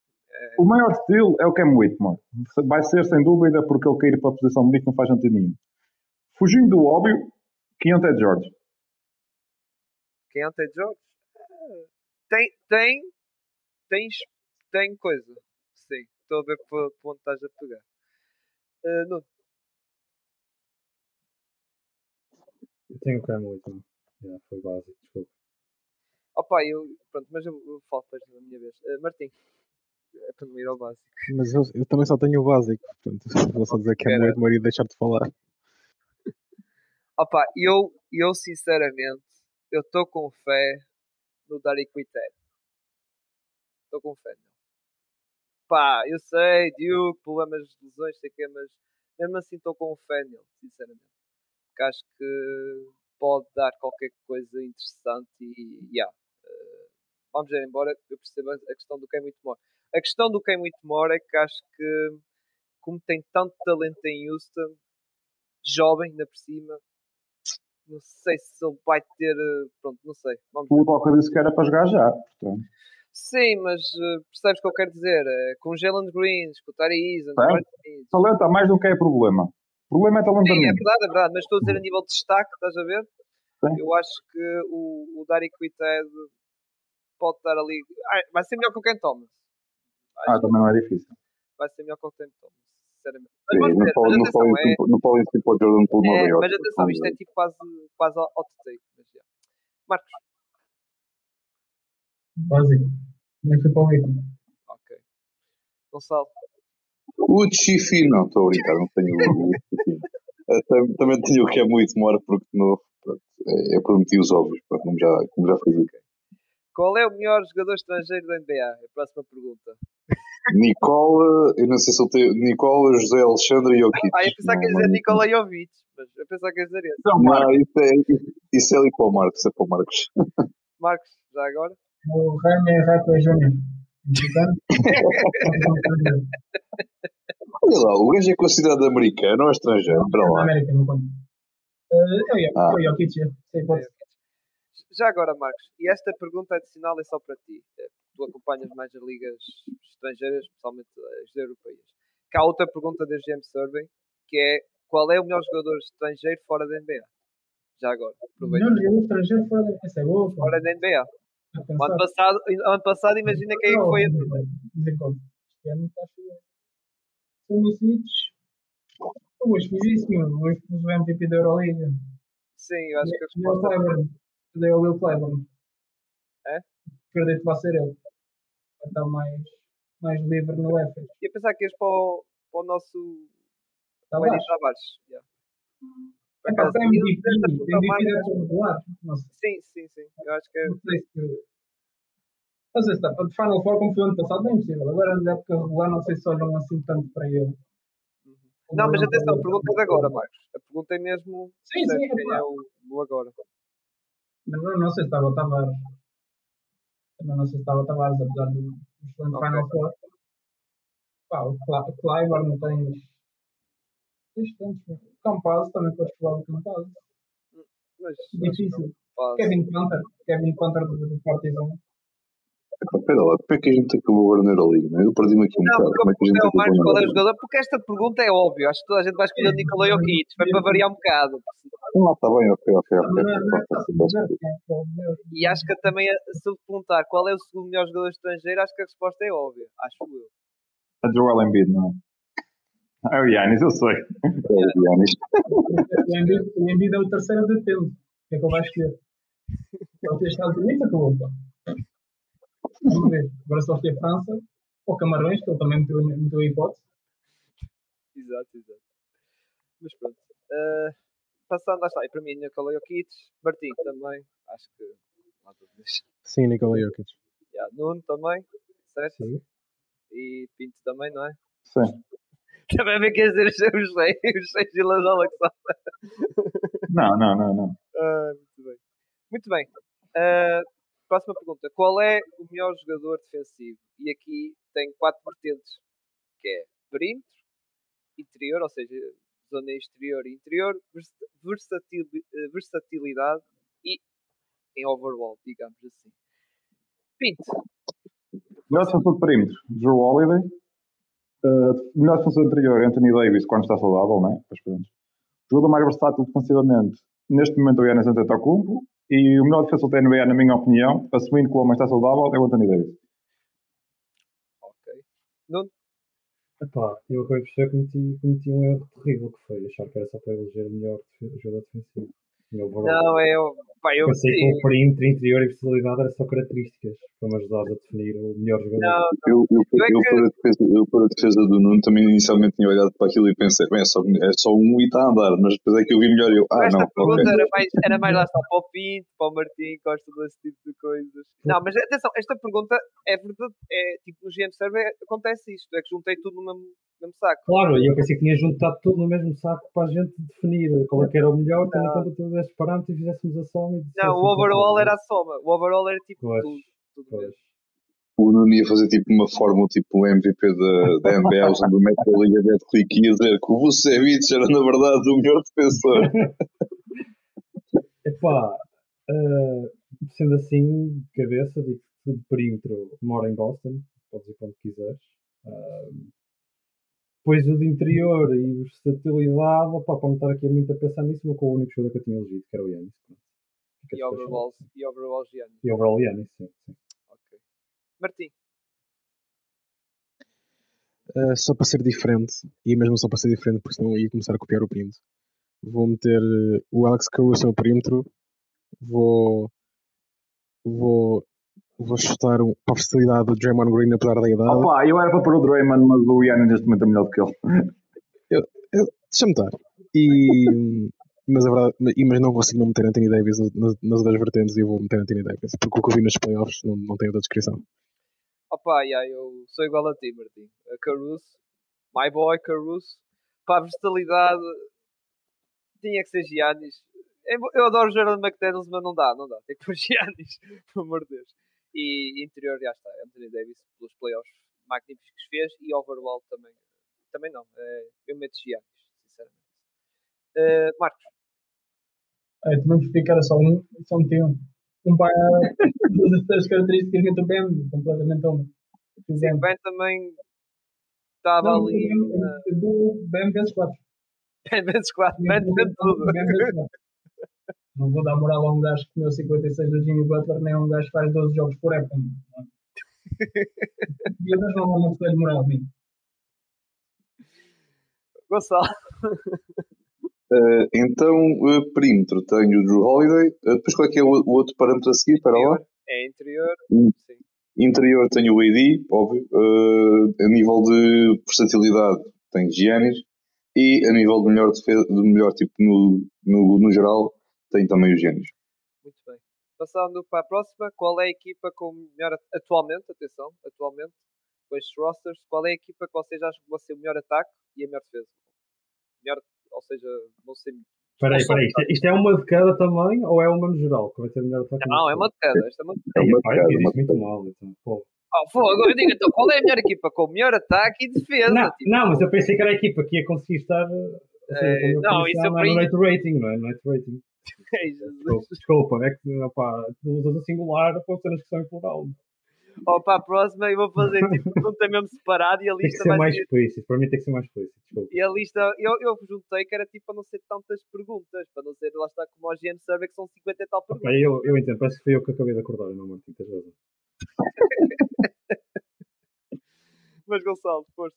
O maior estilo é o Cam Whitmore. Vai ser sem dúvida porque ele cair para a posição bonita não faz sentido nenhum. Fugindo do óbvio, Keontae George. Quem é o Ted George? Tem, tem, tem, tem coisa. Sim, estou a ver por onde estás a pegar. Ah, Nuno, Eu tenho o Cam Whitman. Yeah, foi básico, desculpa. opa, eu, pronto, mas eu, eu falo depois da minha vez. Ah, Martim, é para não ir ao básico. Mas eu, eu também só tenho o básico, portanto, vou só dizer que é muito marido deixar de falar. Opa, eu, eu sinceramente, eu estou com fé no Derek Whitehead. Estou com fé nele. Pá, eu sei, Duke, problemas de lesões, sei o quê, mas mesmo assim estou com fé nele, sinceramente. Porque acho que pode dar qualquer coisa interessante e, yeah, eh, vamos ver, embora eu perceba a questão do Cam Whitmore. A questão do Cam Whitmore é que acho que, como tem tanto talento em Houston, jovem, ainda por cima, não sei se ele vai ter. eh, Pronto, não sei. Vamos ver. O Doca disse que era para jogar já. Portanto, Sim, mas eh, percebes o que eu quero dizer? Eh, com Jalen Greens, com o Tari Eason, talento há mais do que é problema. O problema é Sim, é verdade, é verdade. Mas estou a dizer a nível de destaque, estás a ver? Sim. Eu acho que o, o Derek Whitehead pode estar ali. Ah, vai ser melhor que o Ken Thomas. Ah, também não é difícil. vai ser melhor que o Ken Thomas, sinceramente. Mas Sim, vamos não mas não atenção, podem é, não podem tipo o Jordan Poole Nova é, York. mas atenção, isto é tipo quase, quase hot take. Mas, yeah. Marcos, Básico. Nem fui para o Vitor. ok. Gonçalo, O Chifi, não, estou a brincar, não tenho o Chifi. Tam- Também tenho o que é muito demora porque não, pronto, é, é por motivos óbvios, pronto, como já, como já foi dito. Qual é o melhor jogador estrangeiro da NBA? É a próxima pergunta. Nicola, eu não sei se ele tem. Nicola, José Alexandre e Jokic. Ah, eu pensava que ia Não, dizer não- Nikola Jovic, mas eu pensava que ia dizer esse. Não, isso é, isso é ali para o Marcos, é para o Marcos. Marcos, já agora? O Jaime Rato Júnior. Olha lá, o gajo é considerado americano ou estrangeiro? Para Na lá. América, não conta. Eh, É o Ah. Jokic, é o Jokic, é. Sei, pode ser. Já agora, Marcos, e esta pergunta adicional é só para ti. eh, Tu acompanhas mais as ligas estrangeiras, especialmente as europeias. Que há outra pergunta da GM Survey, que é qual é o melhor jogador estrangeiro fora da NBA? Já agora, aproveita. Melhor jogador estrangeiro fora da... Essa é boa, pô. Fora da NBA. O ano passado, ano passado imagina quem é que foi a Misericórdia. Este ano está cheio. Samicic. O esquisíssimo. Hoje pus o MVP da Euroliga. Sim, eu acho que a E resposta Dei ao Will Clyburn. É? Acredito que vai ser ele. Vai estar mais, mais livre no Efes. ia pensar que ias para o, para o nosso Está. Tavares. Yeah. Por É para acaso, MVP. pergunta MVP regular. Não sei. Sim, sim, sim. Eu acho que é. Não sei se. Não sei se está. De Final Four, como foi o ano passado, não é impossível. Agora, na época regular, não sei se olham assim tanto para ele. Não, mas atenção, a pergunta é de agora, Marcos. A pergunta é mesmo Sim, percebes sim, é quem é o, o agora. Mas não, não sei se estava o Tavares. Também não sei se estava o Tavares, apesar do excelente Ok. Final Four. Pá, o Clyburn não tens. Tens tantos. O Campazzo também podes falar do Campazzo. Mas Difícil. Kevin Panther. Kevin Panther do, do Partizan. Espera lá, como é que a gente acabou agora na Euroliga? Eu perdi-me aqui um Não, bocado. porque Como é que a gente é o acabou Marcos qual é o jogador, porque esta pergunta é óbvia. Acho que toda a gente vai escolher o Nikola Jokic. Foi para variar um bocado. Ah, está bem, ok, ok. Não, não, não, não, não, não, é que é? E acho que também, se eu perguntar qual é o segundo melhor jogador estrangeiro, acho que a resposta é óbvia. Acho eu. A Joel Embiid, não é? É o Yannis, eu sei. É o Giannis. O Embiid- O Embiid é o terceiro depende. O que é que ele vai escolher? Ele fez Estados Unidos, acabou. pá. Vamos ver. Agora só escolher França ou Camarões, que ele também meteu, meteu a hipótese. Exato, exato. Mas pronto. Eh, passando, lá está. E para mim, Nikola Jokic. Martim também. Acho que. Sim, Nikola Jokic. Yeah, Nuno também. Certo? Sim. E Pinto também, não é? Sim. Também me quer dizer os seis, os seis de Lazola que são. Não, não, não, não. Ah, muito bem. Muito bem. Ah, próxima pergunta. Qual é o melhor jogador defensivo? E aqui tem quatro vertentes. Que é perímetro, interior, ou seja, zona exterior e interior, vers- versatil- eh, versatilidade e em overall, digamos assim. Pinto. Melhor defensor de perímetro, Drew Holiday. Uh, melhor defensor anterior, Anthony Davis, quando está saudável, né? Pois pronto. Jogador mais versátil defensivamente, neste momento o Yannis Antetokounmpo. E o melhor defensor da NBA, na minha opinião, assumindo que o homem está saudável, é o Anthony Davis. Ok. Nuno? Epá, eu acabei de perceber que cometi, cometi um erro terrível que foi achar que era só para eleger o melhor jogador defensivo. Não, é eu. Pá, eu Pensei que o perímetro interior e versatilidade era só características para me ajudar a definir o melhor jogador. Não, Eu, eu, Eu é eu, para a defesa, eu, para a defesa do Nuno, também inicialmente tinha olhado para aquilo e pensei, bem, é só, é só um e está a andar, mas depois é que eu vi melhor e eu, ah, esta não, pergunta ok. era, mais, era mais lá está para o Pinto, para o Martim, gosta desse tipo de coisas. Não, mas atenção, esta pergunta é verdade. É tipo no GM Survey acontece isto. É que juntei tudo no mesmo, mesmo saco. Claro, e eu pensei que tinha juntado tudo no mesmo saco para a gente definir qual é que era o melhor, tendo em conta todos estes parâmetros e fizéssemos a soma. e Não, o overall ok, era a soma. O overall era tipo Pois, tudo. O Nuno ia fazer tipo uma fórmula, tipo o MVP da, da NBA, usando o método da Liga Betclic e ia dizer que o Vucevic era na verdade o melhor defensor. Epá, eh, sendo assim, de cabeça, digo que de perímetro mora em Boston, podes ir onde quiseres. Depois o de interior e versatilidade, opá, para não estar aqui muito a pensar nisso, vou com o único jogador que eu tinha elegido, que era o Yannis. E overall, e overall Giannis. E overall Yannis, sim. sim. Martim. Uh, só para ser diferente, e mesmo só para ser diferente, porque senão eu ia começar a copiar o Pinto. Vou meter uh, o Alex Caruso no perímetro, vou. vou. vou chutar um, para a versatilidade do Draymond Green, apesar da idade. Opa, eu era para pôr o Draymond, mas o Yannis neste momento é melhor do que ele. Deixa-me estar. E, mas a verdade, e- mas não consigo não meter Anthony Davis nas, nas outras vertentes e eu vou meter Anthony Davis, porque o que eu vi nos playoffs não, não tem outra descrição. Opa, yeah, eu sou igual a ti, Martim. A Caruso, my boy Caruso. Para a versatilidade, tinha que ser Giannis. Eu adoro Jordan McDaniels, mas não dá, não dá. Tem que pôr Giannis, pelo amor de Deus. E interior, já está. Anthony Davis, pelos playoffs magníficos que fez. E overall também. Também não. É, eu meto Giannis, sinceramente. Eh, Marcos, É, tivemos que ficar só um, só um. Um para todas as características muito bem, completamente uma. O Ben. Ben também estava Não, ali. o do Ben vezes 4. Ben vezes 4, Ben vezes tudo. Vezes. Não vou dar moral a um gajo que comeu 56 do Jimmy Butler, nem a um gajo que faz 12 jogos por época. E eu não vou de moral a mim. Gonçalo, Eh, então, eh, perímetro, tenho o Drew Holiday. Eh, depois qual é que é o, o outro parâmetro a seguir? Para lá. é interior. Sim. Interior tenho o AD, óbvio. A nível de versatilidade tenho Giannis. E a nível de melhor, defesa, de melhor tipo no, no, no geral, tenho também o Giannis. Muito bem. Passando para a próxima, qual é a equipa com melhor atualmente, atenção, atualmente, com estes rosters, qual é a equipa que vocês acham que vai ser o melhor ataque e a melhor defesa? Melhor, ou seja, não sei. Espera aí, espera aí. Isto, é- isto é uma de cada também ou é uma no geral? Que vai ter melhor ataque? Não, é uma de cada. Esta é uma de É cada. uma fiz uma isto muito mal. Então. Pô. Oh, fogo, eu digo então, qual é a melhor equipa com o melhor ataque e defesa? Não, tipo, não, mas eu pensei que era a equipa que ia conseguir estar. eh, ou seja, Eh, com a não, posição, isso não é rating, não é? Net rating. Desculpa, desculpa, é que opá, tu usas a singular para ter a discussão em plural. Oh, para a próxima eu vou fazer tipo pergunta mesmo separado e a Tem que lista ser vai mais ser. explícito. Para mim tem que ser mais explícito. Desculpa. E a lista, eu, eu juntei que era tipo para não ser tantas perguntas, para não ser, lá está como o GM Survey que são 50 e tal perguntas. Eu, eu entendo, parece que foi eu que acabei de acordar, não, Martim, tens razão. Mas Gonçalo, força.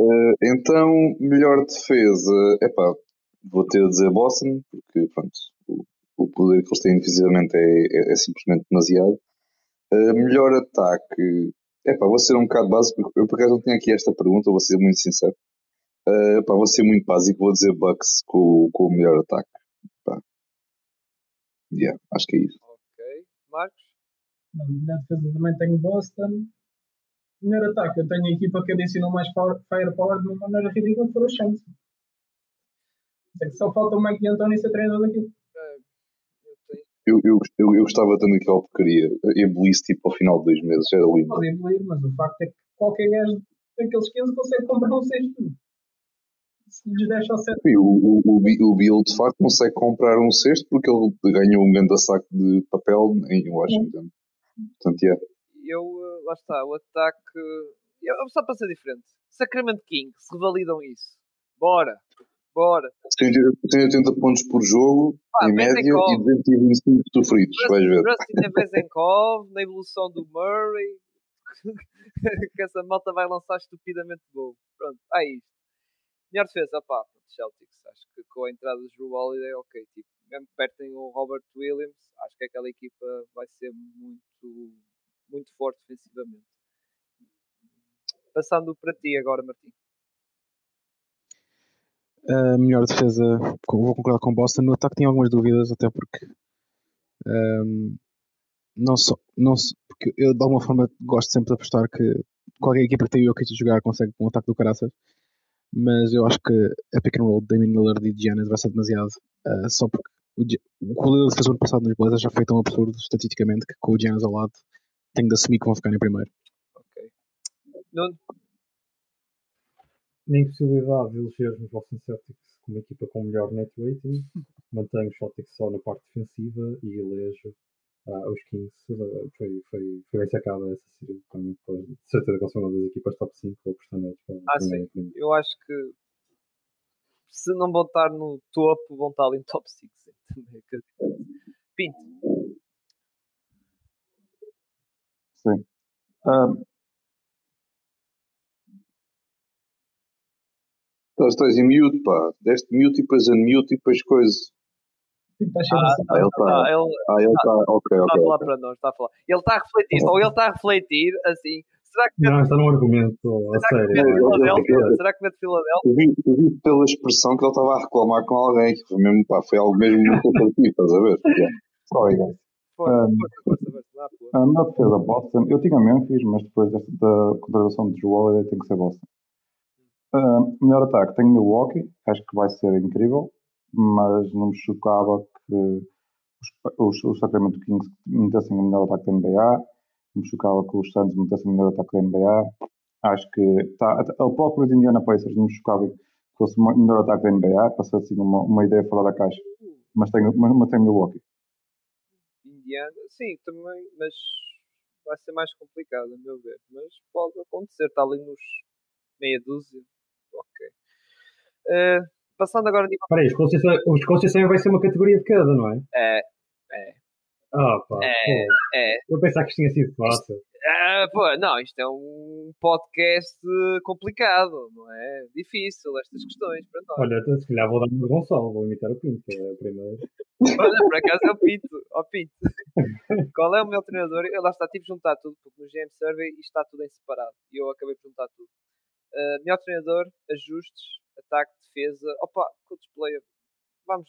Eh, então, melhor defesa, epá, vou ter a dizer Boston, porque pronto, o, o poder que eles têm defensivamente é, é, é simplesmente demasiado. Melhor ataque, epá, vou ser um bocado básico, porque eu por acaso não tenho aqui esta pergunta, vou ser muito sincero. Eh, epá, vou ser muito básico, vou dizer Bucks com, o- com o melhor ataque. Epá. Yeah, acho que é isso. Ok. Marcos? Na melhor defesa também tenho Boston. Melhor ataque, eu tenho a equipa que adicionou mais power- firepower de uma maneira ridícula que foram os Suns. É só falta o Mike D'Antoni ser treinador daquilo. Eh, eu. Eu, eu, eu, gostava tanto daquela porcaria, ebolisse tipo ao final de dois meses, era lindo. Pode evoluir, mas o facto é que qualquer gajo daqueles 15 consegue comprar um sexto. Se lhes deixa ao certo. O, o, o, Bi- o Bill de facto consegue comprar um cesto porque ele ganhou um grande saco de papel em Washington. Portanto, é. Eu, uh, lá está, o ataque. Eu, só para ser diferente. Sacramento Kings, revalidam isso. Bora, bora. Tem, tem 80 pontos por jogo, em média, e 225 sofridos, vais ver. Rusty na Vezenkov, na evolução do Murray. que essa malta vai lançar estupidamente gol. Pronto, é isto. Melhor defesa, pá, Celtics. Acho que com a entrada do Drew Holiday, ok. Tipo, mesmo que pertem o Robert Williams, acho que aquela equipa vai ser muito, muito forte defensivamente. Passando para ti agora, Martim. A melhor defesa, vou concordar com Boston. No ataque tinha algumas dúvidas, até porque ehm, não só, não só- porque eu de alguma forma gosto sempre de apostar que qualquer equipa que tem o Jokic a jogar consegue com um ataque do caraças, mas eu acho que a pick and roll de Damian Lillard e Giannis vai ser demasiado, eh, só porque o, o que o Lillard fez o ano passado nos Blazers já foi tão absurdo estatisticamente que com o Giannis ao lado tenho de assumir que vão ficar em primeiro. Ok. Nuno, Na impossibilidade de eleger os Boston Celtics como equipa com melhor net rating, mantenho os Celtics só na parte defensiva e elejo ah, os Kings. Uh, Foi, foi, foi bem sacada essa série. Realmente, de certeza que eles são uma das equipas top 5. Vou apostar neles para Ah, primeiro. eu acho que se não vão estar no topo, vão estar ali no top 6. Também, quer dizer. Pinto. Sim. Ah, Estás, estás em mute, pá. Deste mute e depois unmute e depois coisa. Está cheio de Ah, ele está. Tá, ele Ah, ele está. Ok, está a ok. falar ok. para nós, está a falar. Ele está a refletir, ou ele está a refletir assim. Será que Não, está num argumento a será que sério. eu- Filadélfia? eu- Será que mete Filadélfia? Eu vi, pela expressão que ele estava a reclamar com alguém. que Foi, mesmo, pá, foi algo mesmo muito coletivo, estás a ver? Yeah. sorry, guys. Um. A melhor defesa Boston. Eu tinha Memphis, mas depois desta, da contratação de Drew Holiday tem que ser Boston. Ah, melhor ataque. Tenho Milwaukee. Acho que vai ser incrível. Mas não me chocava que os, os, os Sacramento Kings metessem o melhor ataque da NBA. Não me chocava que os Suns metessem o melhor ataque da NBA. Acho que tá, o próprio de Indiana Pacers não me chocava que fosse o melhor ataque da NBA. Ser assim uma, uma ideia fora da caixa. Mas tenho, mas, mas tenho Milwaukee. Indiana, sim, também, mas vai ser mais complicado, a meu ver. Mas pode acontecer, está ali nos meia dúzia. Ok. Eh, passando agora. Espera aí, os Conceição, os Conceição vai ser uma categoria de cada, não é? É, Ah, pá. É. pô. é. Eu pensava que isto tinha sido fácil. Ah, pô, não, isto é um podcast complicado, não é? Difícil estas questões para nós. Olha, então, se calhar vou dar uma de Gonçalo, vou imitar o Pinto, que é o primeiro. Olha, por acaso é o Pinto. Ó Pinto. Qual é o meu treinador? Eu lá está, tive de juntar tudo, porque no GM Survey isto está tudo em separado. E eu acabei por juntar tudo. Ah, melhor treinador, ajustes, ataque, defesa. Opa, coach player. Vamos,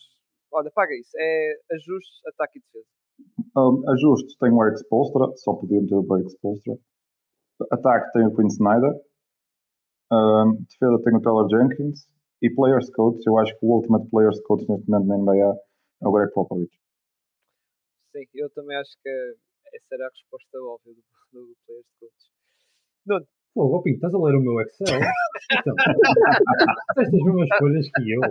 olha, paga isso. É ajustes, ataque e defesa. Um, ajuste, tenho o Eric Spolstra, só podia meter o Eric Spolstra. Ataque, tenho o Quinn Snyder. Um, defesa, tenho o Taylor Jenkins. E Players Coach, eu acho que o Ultimate Players Coach neste momento na NBA é o Greg Popovich. Sim, eu também acho que essa era a resposta óbvia do, do Players Coach. Nuno, Pô, ó Pinto, estás a ler o meu Excel? Então, estas mesmas coisas que eu.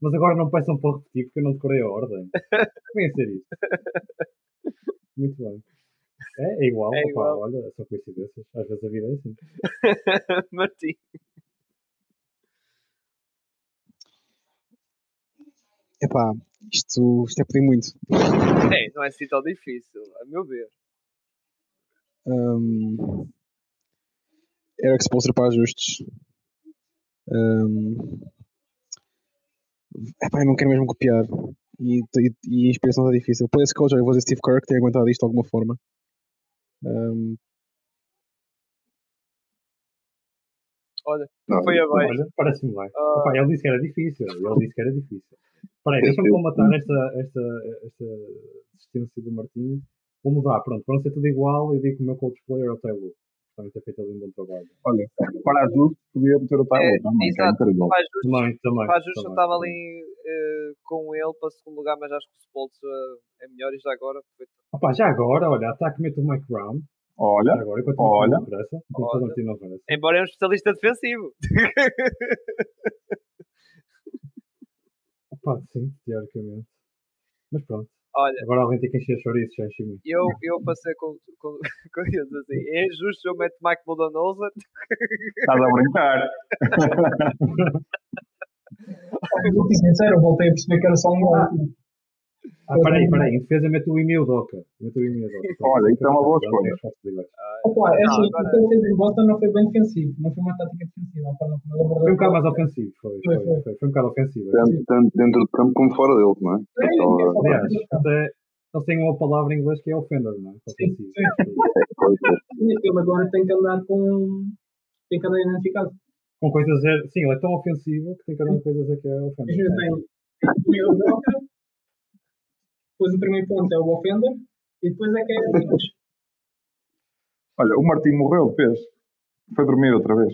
Mas agora não peçam para repetir porque eu não decorei a ordem. Como é ser isto? Muito bem. É, é igual, É opá, igual. olha, são coincidências. Às vezes a vida é assim. Martim. Epá, isto, isto é pedir muito. É, não é assim tão difícil, a meu ver. Um, Eric Spolster para ajustes. Um, epá, eu não quero mesmo copiar. E, e, e a inspiração está difícil. Players Coach, eu vou dizer Steve Kerr, que tem aguentado isto de alguma forma. Um, Olha, Não, foi abaixo. Olha, parece-me bem. Ah. Opá, ele disse que era difícil. Ele disse que era difícil. Espera aí, deixa-me colmatar esta, esta, esta existência do Martim. Vou mudar, pronto. Para não ser tudo igual, eu digo que o meu coach player é o Taylor. Também tem feito ali um bom trabalho. Olha, para ajuste, podia meter o Tyler É, também, exato. Para ajustes, Também, também. para ajustes eu também, estava também. ali eh, com ele para segundo lugar, mas acho que o Spolster é melhor e já agora. Opa, já agora, olha, ataque mete o Mike Brown. Olha, Já agora, enquanto olha. não. Enquanto Olha. não interessa. Embora é um especialista defensivo. Opa, sim, teoricamente. Mas pronto. Olha, Agora alguém tem que encher chouriços, já enchi muito. eu, eu passei com, com, com eles assim. É injusto se eu meto Mike Budenholzer. Estás a brincar. Vou ser sincero, eu voltei a perceber que era só um gol. Ah, peraí, peraí. Em defesa mete o Emil Doca. Mete o Emil Doca. Olha, isso é uma boa escolha. iguais. Opa, é Não, assim, o que ele fez em Boston não foi bem defensivo, não foi uma tática defensiva. Foi um bocado mais ofensivo. Foi, Foi, foi, foi. um bocado ofensivo. Tanto, tanto dentro de campo como fora dele, não é? É, é só Aliás, até eles têm uma palavra em inglês que é offender, não é? Ofensivo. Ele agora tem que andar com. tem que andar identificado. Com coisas sim, ele é tão ofensivo que tem que andar com coisas a que é tem o meu broca, depois o primeiro ponto é o offender e depois é que é. Olha, o Martim morreu depois. Foi dormir outra vez.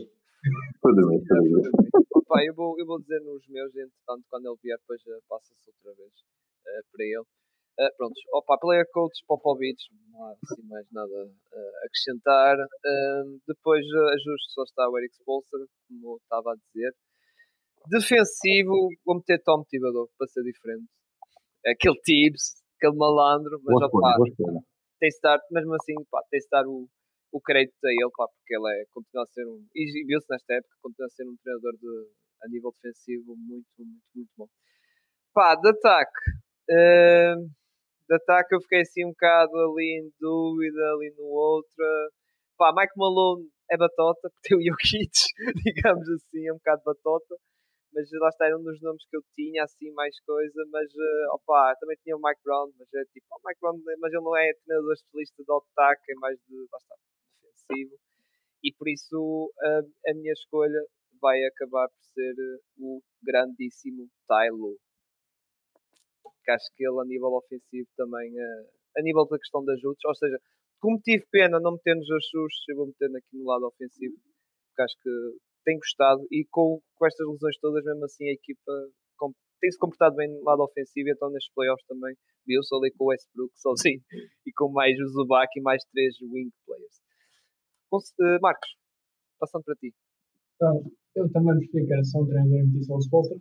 Foi vez, foi. Pá, eu, vou, eu vou dizer nos meus, entretanto, quando ele vier, depois eh, passa-se outra vez eh, para ele. Uh, prontos, opa, player coach Popovich, não há assim mais nada eh, a acrescentar. Ahm, depois, uh, ajuste, só está o Eric Spolster, como estava a dizer. Defensivo, vou meter Tom Thibodeau, para ser diferente. Aquele Tibbs, aquele malandro, mas Boa opa, escolha, boa escolha. tem de estar, mesmo assim, pá, tem de estar o, o crédito a ele, pá, porque ele é, continua a ser um, e viu-se nesta época, continua a ser um treinador de, a nível defensivo muito, muito, muito bom. Pá, de ataque, eh, de ataque eu fiquei assim um bocado ali em dúvida, ali no outro. Pá, Mike Malone é batota, porque tem o Jokic, digamos assim, é um bocado batota. Mas lá está, era um dos nomes que eu tinha, assim, mais coisa. Mas, eh, opa, também tinha o Mike Brown, mas é tipo, o Mike Brown, mas ele não é treinador especialista de ataque, é mais de, lá está, defensivo. E por isso a, a minha escolha vai acabar por ser eh, o grandíssimo Tylo. Que acho que ele, a nível ofensivo, também, eh, a nível da questão de ajudos, ou seja, como tive pena não meter nos ajustes, eu vou meter aqui no lado ofensivo, porque acho que tem gostado e com, com estas lesões todas, mesmo assim, a equipa com- tem-se comportado bem no lado ofensivo e então nestes playoffs também viu-se ali com o Westbrook sozinho e com mais o Zubac e mais três wing players. Eh, Marcos, passando para ti. Então, eu também percebi que era só um treinador e meti só o Spolster.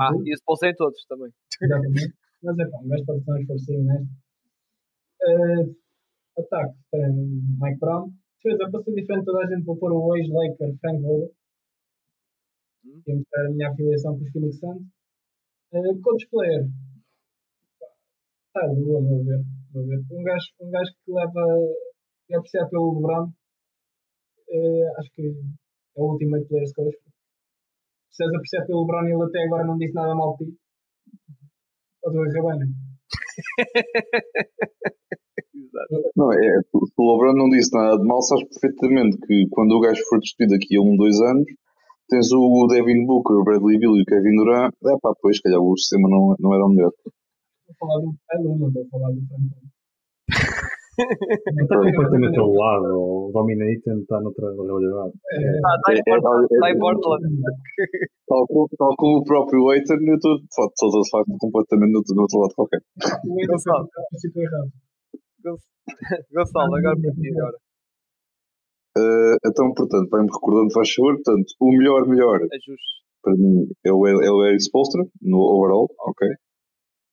Ah, e os pulsei todos também. Exatamente. Mas é pá, gajo pode ser um esforcinho nesta. Uh, ataque, tem Mike Brown. Defesa, para ser diferente, toda a gente vou pôr o ex-Laker Frank Vogel. Hum. E mostrar a minha afiliação com os Phoenix Suns. Uh, coach player. Está boa, vou ver. Vou ver. Um, gajo, um gajo que leva. que é apreciado pelo LeBron. Uh, acho que é o Ultimate Players Coach. Se és apreciado pelo LeBron e ele até agora não disse nada mal de ti. Ou do Rabana. Exato. Não, é, se o LeBron não disse nada de mal, sabes perfeitamente que quando o gajo for despedido daqui a um, dois anos, tens o Devin Booker, o Bradley Beal e o Kevin Durant, é pá, pois, se calhar o sistema não, não era o melhor. Estou a falar do Tyler, não estou a falar do. Não está completamente ao lado, o Dominator está noutra realidade. Ah, está em É, é, Portland. é, Está em Portland. Tal como, tal como o próprio Aiton, eu estou de facto completamente no, outro lado qualquer. O Eitan foi Gonçalo, agora para ti agora. Eh, então, portanto, vai-me recordando, faz favor, portanto, o melhor, melhor, Ajustes. para mim, é o, é o Eric Spolstra, no overall, ok?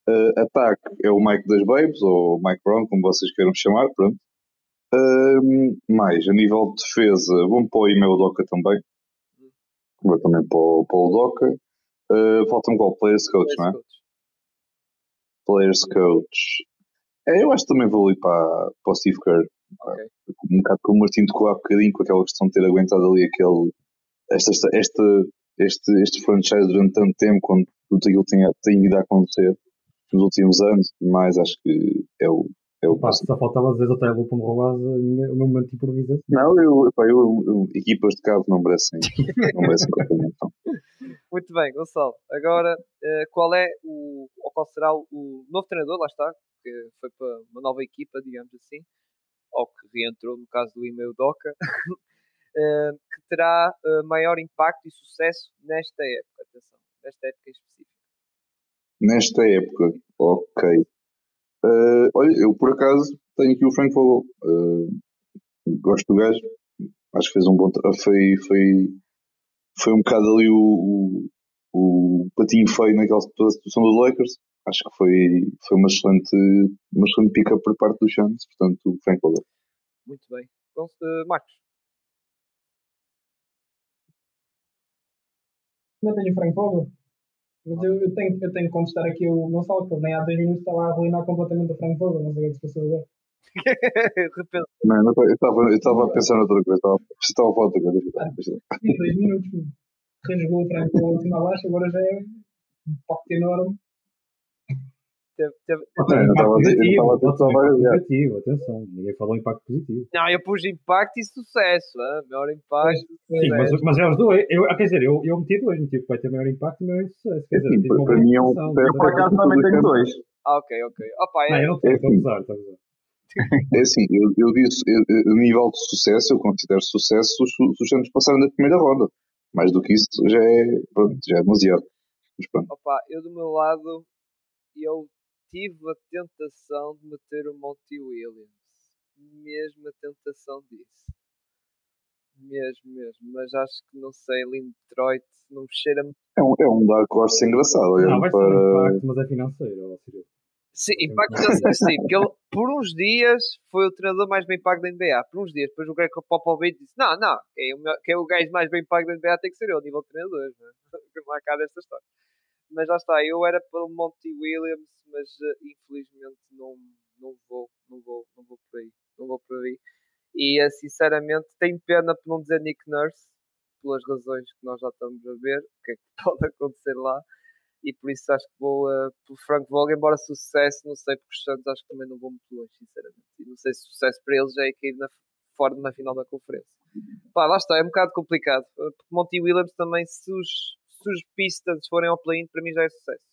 Eh, ataque é o Mike das Babes, ou Mike Brown, como vocês queiram chamar, pronto. Ehm, mais, a nível de defesa, vamos para o e-mail Doca também. Vou também para o, para o Doca. Eh, Falta-me qual? Players Coach, não é? Coach. Players Coach. É, eu acho que também vou ali para, para o Steve Kerr. Ok. Um bocado como o Martin tocou há bocadinho, com aquela questão de ter aguentado ali aquele. Esta, esta, esta- este, este franchise durante tanto tempo, quando tudo aquilo tem, tem vindo a acontecer nos últimos anos, mas acho que é o. É o Pá, só faltava dizer ao Tyler para me roubar a minha- o meu momento de improvisação. não, eu, epá, eu, eu- equipas de cabo não merecem, não merecem completamente. Muito bem, Gonçalo. Agora, eh, qual é o, ou qual será o, novo treinador, lá está, que foi para uma nova equipa, digamos assim, ou que reentrou no caso do e-mail Doca, eh, que terá eh, maior impacto e sucesso nesta época, atenção, nesta época em específico. Nesta época, ok. Eh, olha, eu por acaso tenho aqui o Frank Vogel. Eh, gosto do gajo. Acho que fez um bom trabalho. Foi, foi, foi um bocado ali o, o, o patinho feio naquela situa- situação dos Lakers. acho que foi, foi uma excelente, uma excelente pica por parte do Chance, portanto, o Frank Vogel. Muito bem. Então, uh, Marcos. Não tenho Frank Vogel. Mas eu, eu, tenho, eu tenho que contestar aqui o Gonçalo, que nem há 10 minutos estava a arruinar completamente o Frank Vogel, não sei o que se passou agora. Não, não, eu estava estava a pensar noutra coisa, estava, estava a falar outra coisa. Ah, 10 minutos, rasgou o Frank Vogel assim abaixo, agora já é um pacto enorme. Teve, teve, teve impacto positivo, positivo, atenção, ninguém falou impacto positivo. Não, eu pus impacto e sucesso, hein? maior impacto. Sim, mas, mas é os dois. Eu, quer dizer, eu, eu meti dois, meti que vai ter maior impacto e maior sucesso. Quer dizer, Sim, para mim é um. Eu por acaso também tenho dois. Ah, ok, ok. Opa, é... Não, eu não tenho, estou a usar, estou a usar. É assim, eu, eu disse, a nível de sucesso, eu considero sucesso os, os Santos passarem na primeira ronda. Mais do que isso já é, pronto, já é demasiado. Mas pronto. Opa, eu do meu lado, eu tive a tentação de meter o Monty Williams. Mesmo a tentação disso. Mesmo, mesmo. Mas acho que não sei, ali em Detroit não me cheira É um, é um Dark Horse engraçado. Não, vai para... ser um impacto, mas é financeiro. Sim, impacto financeiro, sim. Porque ele, por uns dias, foi o treinador mais bem pago da NBA. Por uns dias. Depois o Greg Popovich disse: Não, não, quem é, o, meu, quem é o gajo mais bem pago da NBA tem que ser eu, nível de treinador. Não, é? não há cá desta história mas lá está, eu era pelo Monty Williams, mas uh, infelizmente não, não vou, não vou, não vou por aí, não vou por aí. E uh, sinceramente tenho pena por não dizer Nick Nurse, pelas razões que nós já estamos a ver, o que é que pode acontecer lá, e por isso acho que vou uh, pelo Frank Vogel, embora sucesso, não sei, porque os Santos acho que também não vou muito longe, sinceramente. E não sei se sucesso para eles já é cair na, fora na final da conferência. Pá, lá está, é um bocado complicado. Porque Monty Williams também, se os se os Pistons forem ao play-in, para mim já é sucesso.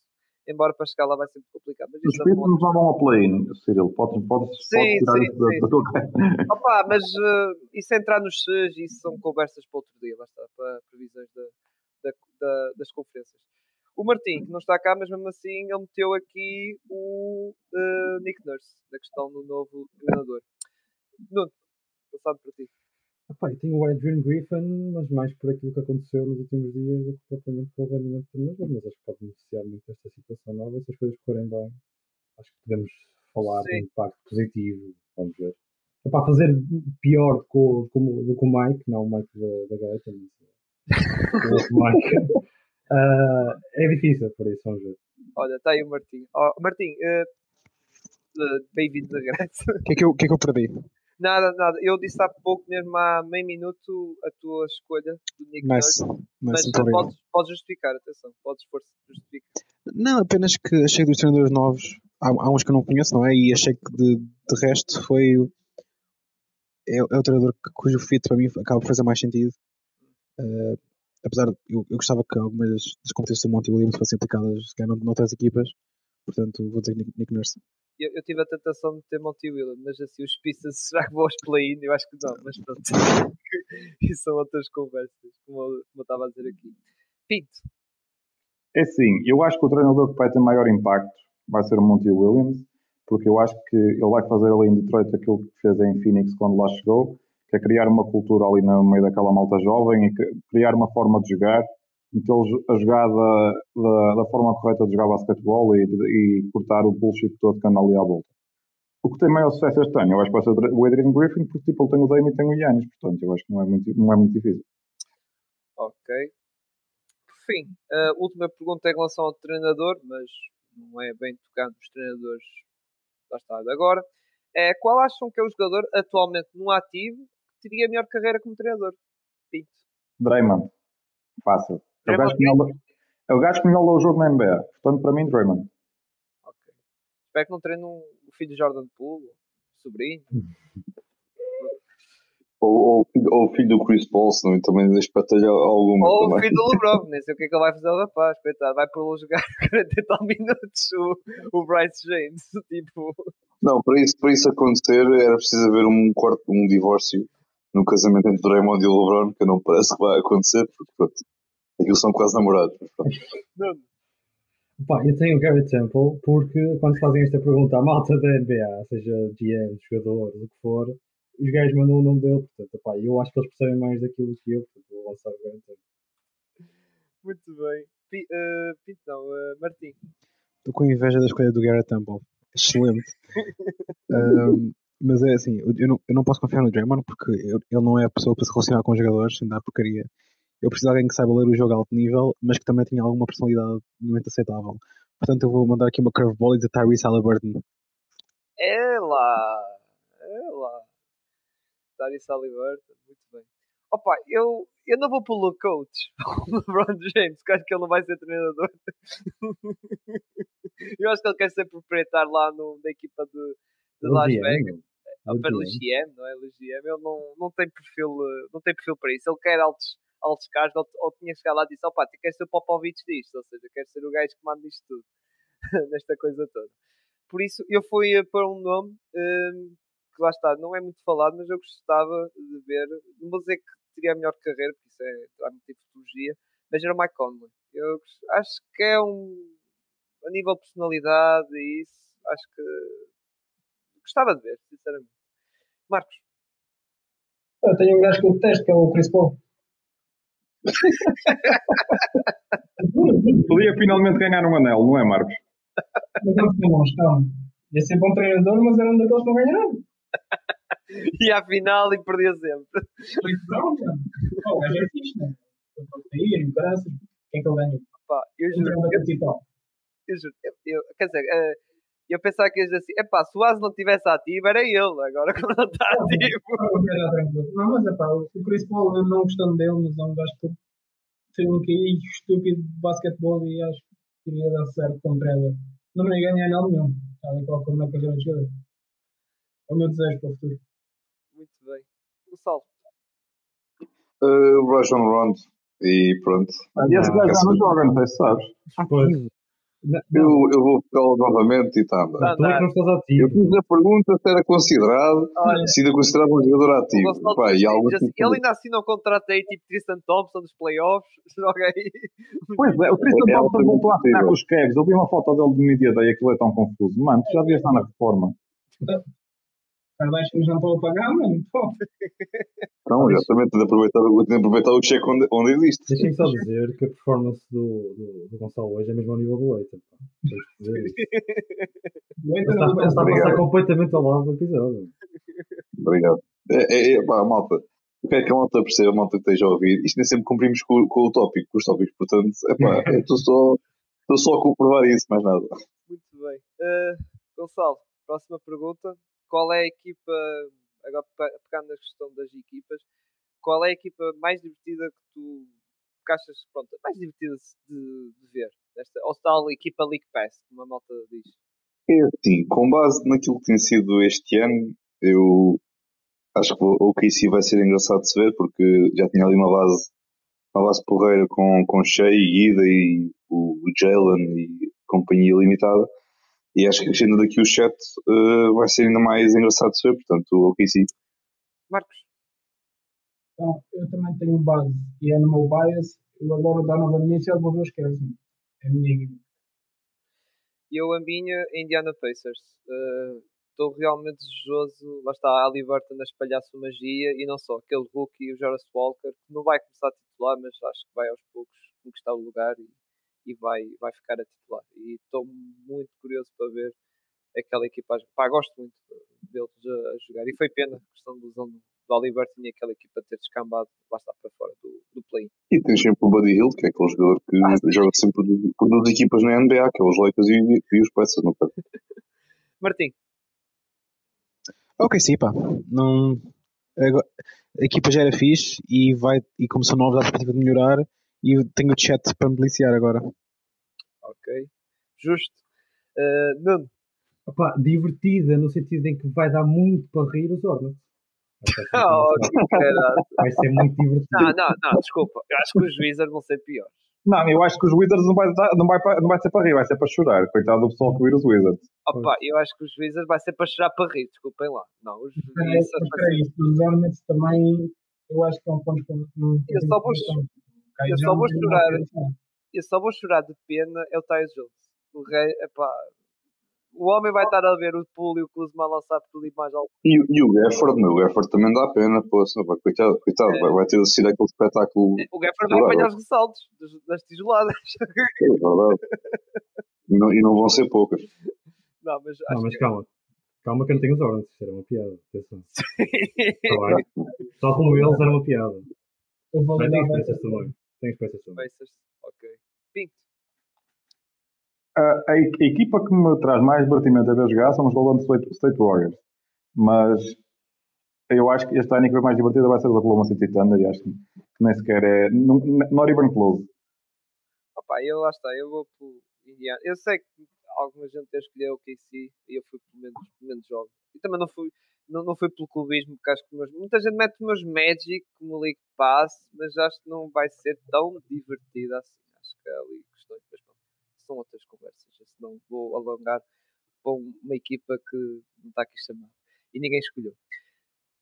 Embora para chegar lá vai ser muito complicado. Mas os Pistons não vão ao play-in, Cyril. Podes, podes, sim, podes sim, sim. tua Opa, mas uh, isso entrar nos SES, isso são conversas para outro dia, lá está, para previsões da, da, da, das conferências. O Martim, que não está cá, mas mesmo assim ele meteu aqui o uh, Nick Nurse, da questão do novo treinador. Nuno, passado para ti. Epá, eu tenho o Adrian Griffin, mas mais por aquilo que aconteceu nos últimos dias do que propriamente pelo rendimento do treinador, mas acho que pode beneficiar muito desta situação nova e se as coisas correm bem, acho que podemos falar Sim. de um impacto positivo, vamos ver. Epá, fazer pior do que, o, do que o Mike, não o Mike da, da Gaeta, mas o outro Mike, uh, é difícil, por isso vamos ver. Olha, está aí o Martim. Oh, Martim, uh, uh, bem-vindo da Grécia. O que, é que, eu, que é que eu perdi? Nada, nada. Eu disse há pouco, mesmo há meio minuto, a tua escolha do Nick nice. Nurse. Mas podes, podes, justificar, atenção. Podes pôr justificar. Não, apenas que achei dos treinadores novos. Há, há, uns que eu não conheço, não é? E achei que de, de resto foi. É, é o treinador cujo fit para mim acaba por fazer mais sentido. Uh, apesar de eu, eu, gostava que algumas das competências do Monty Williams fossem aplicadas noutras equipas. Portanto, vou dizer Nick, Nick Nurse eu, eu, tive a tentação de ter Monty Williams, mas assim, os Pistons, será que vão aos play-in? Eu acho que não, mas pronto. Isso são outras conversas, como eu, como eu estava a dizer aqui. Pinto. É sim, eu acho que o treinador que vai ter maior impacto vai ser o Monty Williams, porque eu acho que ele vai fazer ali em Detroit aquilo que fez em Phoenix quando lá chegou, que é criar uma cultura ali no meio daquela malta jovem e criar uma forma de jogar metê-los a jogar da, da, da, forma correta de jogar basquetebol e, e cortar o bullshit todo que anda ali à volta. O que tem maior sucesso este ano, eu acho que vai ser o Adrian Griffin, porque tipo, ele tem o Dame e tem o Yannis, portanto, eu acho que não é muito, não é muito difícil. Ok. Por fim, a última pergunta é em relação ao treinador, mas não é bem tocando os treinadores lá está agora. É, qual acham que é o jogador atualmente no ativo teria a melhor carreira como treinador? Pinto. Draymond. Fácil. É o, gajo que melhor, é o gajo que melhor o jogo na NBA. Portanto, para mim, Draymond. Ok. Espero que não treine um, o filho de Jordan Poole, sobrinho. Ou, ou, o filho do Chris Paulson, também deixa para ter alguma. Ou também. o filho do LeBron, nem sei o que é que ele vai fazer ao rapaz, coitado. Vai por jogar 40 tal minutos o, o Bryce James. Tipo. Não, para isso, para isso acontecer era preciso haver um, quarto, um divórcio no casamento entre Draymond e o LeBron, que não parece que vai acontecer, porque pronto, Aquilo são quase namorados. Pá, eu tenho o Gary Temple porque quando fazem esta pergunta à malta da NBA, seja GM, jogador, o que for, os gajos mandam o nome dele. Portanto, pá, eu acho que eles percebem mais daquilo que eu, portanto vou lançar o Gary Temple. Muito bem. P uh, não, uh, Martim. Estou com inveja da escolha do Garrett Temple. Excelente. Um, mas é assim, eu não, eu não posso confiar no Draymond porque eu, ele não é a pessoa para se relacionar com os jogadores sem dar porcaria. Eu preciso de alguém que saiba ler o jogo a alto nível, mas que também tenha alguma personalidade minimamente aceitável. Portanto, eu vou mandar aqui uma curveball e dizer Tyrese Halliburton. É lá! É lá! Tyrese Halliburton, muito bem. Opa, eu, eu não vou pelo coach, o LeBron James, porque acho que ele não vai ser treinador. eu acho que ele quer ser proprietário lá no, na equipa de, de Las GM, Vegas. É o Pelo GM. GM, não é? GM, ele não, não, tem perfil, eh, não tem perfil para isso. Ele quer altos, altos cargos, ou, ou tinha chegado lá e disse: opa, tu queres ser o Popovich disto, ou seja, quer ser o gajo que manda isto tudo, nesta coisa toda. Por isso, eu fui eh, para um nome eh, que lá está, não é muito falado, mas eu gostava de ver. Não vou dizer que teria a melhor carreira, porque isso é entrar muito em fotologia, mas era o Mike Conley. Eu acho que é um. A nível de personalidade e isso, acho que. Gostava de ver, sinceramente. Marcos, Eu tenho um gajo que eu detesto, que é o Chris Paul. Podia finalmente ganhar um anel, não é, Marcos? Mas não calma. Ia ser bom treinador, mas era um daqueles que não ganha nada. e à final e perdia sempre. Isso, não, mano. O gajo é fixe, né? Para sair, o caraças. O que é que ele ganha? Pá, eu juro, treinador eu, eu juro, eu, eu- quer dizer, eh, eu pensava que ia dizer assim, epá, se o Asa não estivesse ativo era ele, agora como não está ativo. Não, mas é pá, o Chris Paul, eu não gostando dele, mas é um gajo que tem um QI estúpido de basquetebol e acho que iria dar certo com o trailer. Não me ia ganhar nada nenhum, tal e qual como na carreira de jogador. É o meu desejo para o futuro. Muito bem. O Salvo. Uh, Rajon Rondo. E pronto. E esse gajo já não joga, não sei se sabes. Pois. Não, Eu, eu vou buscá-lo novamente está a andar. Tu que não estás Eu fiz a pergunta se era considerado, Olha, se ainda considerava um jogador ativo. Pá, e algo assim, tipo, ele ainda assina um contrato aí tipo Tristan Thompson dos playoffs, joga aí. Pois é, o Tristan É Thompson voltou a assinar com os Cavs. Eu vi uma foto dele de Media Day, aquilo é tão confuso. Mano, tu já devias estar na reforma. Kardashian já estou a pagar, mano. Pô, Não, exatamente, de aproveitar, de aproveitar o cheque onde, onde existe. Deixem-me só dizer que a performance do, do, do Gonçalo hoje é mesmo ao nível do Leite. está, ele está a Obrigado. passar completamente ao lado do episódio. Obrigado. É, é, é, pá, malta. O que é que a malta percebe, a malta que esteja a ouvir? Isto nem sempre cumprimos com, com o tópico, com os tópicos. Portanto, é pá, eu estou só, estou só a comprovar isso, mais nada. Muito bem. Eh, Gonçalo, próxima pergunta. Qual é a equipa, agora pe- pegando na questão das equipas, qual é a equipa mais divertida que tu que achas, pronto, mais divertida de, de ver? Desta, ou tal equipa League Pass, como a malta diz. É assim, com base naquilo que tem sido este ano, eu acho que o KC vai ser engraçado de se ver, porque já tinha ali uma base, uma base porreira com, com Shea Guida e o, o Jalen e companhia limitada. E acho que crescendo daqui o chat eh, vai ser ainda mais engraçado de ver, portanto, o OKC. Marcos, Então, eu também tenho base e é no meu bias. Eu adoro o Donovan Mitchell, vou ver os Cavs. É a minha equipe. eu a minha Indiana Pacers. Estou realmente desejoso, lá está a Halliburton a espalhar sua magia e não só, aquele rookie, o Jonas Walker, que não vai começar a titular, mas acho que vai aos poucos conquistar o lugar e, e vai, vai ficar a titular. E estou muito curioso para ver aquela equipa. a jogar. Pá, gosto muito deles a, a jogar. E foi pena a questão do lesão do Halliburton e aquela equipa ter descambado lá está para fora do, do play. E tens sempre o Buddy Hill, que é aquele jogador que Ah, joga sempre por, duas equipas na NBA, que é os Lakers e, e os Pacers, no caso. Martim, Ok, sim, pá. Não... agora- A equipa já era fixe e, vai... e começou novo, dá a perspectiva de melhorar. E eu tenho o chat para me deliciar agora. ok. Justo. Eh, Nuno, Opa, divertida no sentido em que vai dar muito para rir os Hornets. oh. Vai ser muito divertido. Não, não, não, desculpa. Eu acho que os Wizards vão ser piores. Não, eu acho que os Wizards não vai, dar- não vai, não vai ser para rir, vai ser para chorar. Coitado do pessoal que vira os Wizards. Opa, eu acho que os Wizards vai ser para chorar para rir, desculpem lá. Não, os Wizards espera ser... aí, os Hornets também, eu acho que é um ponto com. um- Eu só vou- eu só Jones vou chorar. posição. Eu só vou chorar de pena é o Tyus Jones. O rei, epá, o homem vai estar a ver o Poole e o Kuzma lançar por tudo e mais algo. E, o- e o Gafford, meu, o Gafford também dá pena, poxa, coitado, coitado, vai, vai ter de ser aquele espetáculo. O Gafford vai apanhar os ressaltos das, das tijoladas. É verdade. E não, e não vão ser poucas. Não, mas acho Não, mas que... calma. Calma que eu não tenho os ordens. Isto era uma piada. Atenção. Tá? Tal como eles, era uma piada. Eu vou Mas lidar experiências também. Tem experiências também. Pacers, ok. Pinto. A, a a equipa que me traz mais divertimento a ver jogar são os Golden State, State Warriors. Mas eu acho que este ano a equipa mais divertida vai ser os Oklahoma City Thunder e acho que nem sequer é. Not even close. Opa, eu lá está, eu vou pelo Indiana. Eu sei que alguma gente escolheu o KC e eu fui pelo menos, pelo menos jovem. E também não fui, não, não fui pelo clubismo, porque acho que meus- muita gente mete os meus Magic como League Pass, mas acho que não vai ser tão divertido assim. Acho que há ali questões, mas pronto, são outras conversas. Se não vou alongar para uma equipa que não está aqui chamada e ninguém escolheu.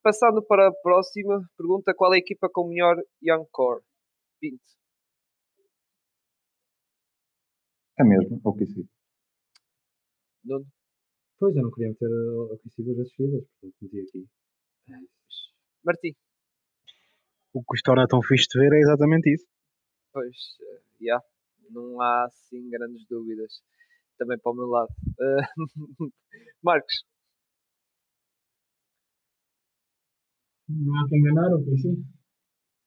Passando para a próxima pergunta, qual é a equipa com o melhor Young Core? Pinto. É mesmo, o que sim. Nuno. Pois, eu não queria meter a aquecido duas vezes seguidas, portanto meti aqui. Martim. O que torna tão fixe de ver é exatamente isso. Pois, eh, já. Não há assim grandes dúvidas. Também para o meu lado. Eh, Marcos. Não há que enganar, eu pensei.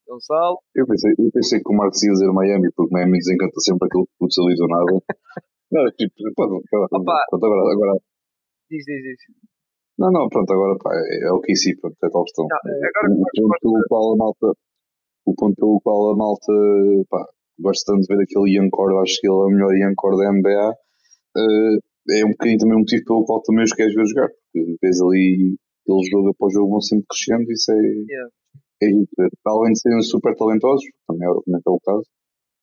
Gonçalo. Eu pensei, eu pensei que o Marcos ia dizer Miami, porque Miami desencanta sempre aquele putz ali do nada. Não, tipo, pronto, pronto, Opa. pronto, agora, agora. Diz, diz, diz. Não, não, pronto, agora pá, é, é o que sim, pronto, é tal questão. Agora o, que o faz ponto pelo qual a malta, o ponto pelo qual a malta, pá, gosta tanto de ver aquele Young Core, acho que ele é o melhor Young Core da NBA, eh, é um bocadinho também um motivo pelo qual também os queres ver jogar, porque vês ali, eles jogo após jogo vão sempre crescendo, isso é, Yeah. é. Além de serem super talentosos, também é, também é o caso,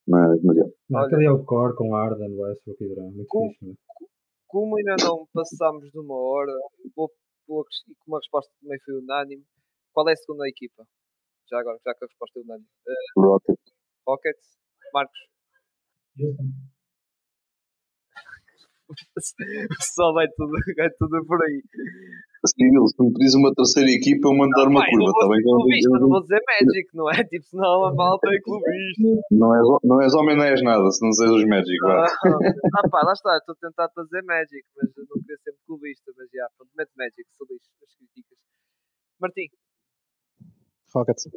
mas, mas é. Aquele é o core com Arden, Westbrook e Durant. Muito Com- fixe, não é? Como ainda não passámos de uma hora, vou, vou, e como a resposta também foi unânime, qual é a segunda equipa? Já agora, já que a resposta é unânime. Eh, Rocket. Rockets. Marcos. Houston. Só vai tudo, vai tudo por aí. Sim, se me pedis uma terceira equipa, eu mando dar uma Pai, curva, não vou está bem? clubista, não vou dizer Magic, não é? Tipo, senão a malta é clubista. Não és, não és homem, não és nada, se não sejas os Magic, vá. Ah, ah pá, lá está, estou a tentar fazer Magic, mas eu não queria ser clubista, mas já, pronto, mete Magic, sou lixo, as críticas. Martim, Rockets. uh,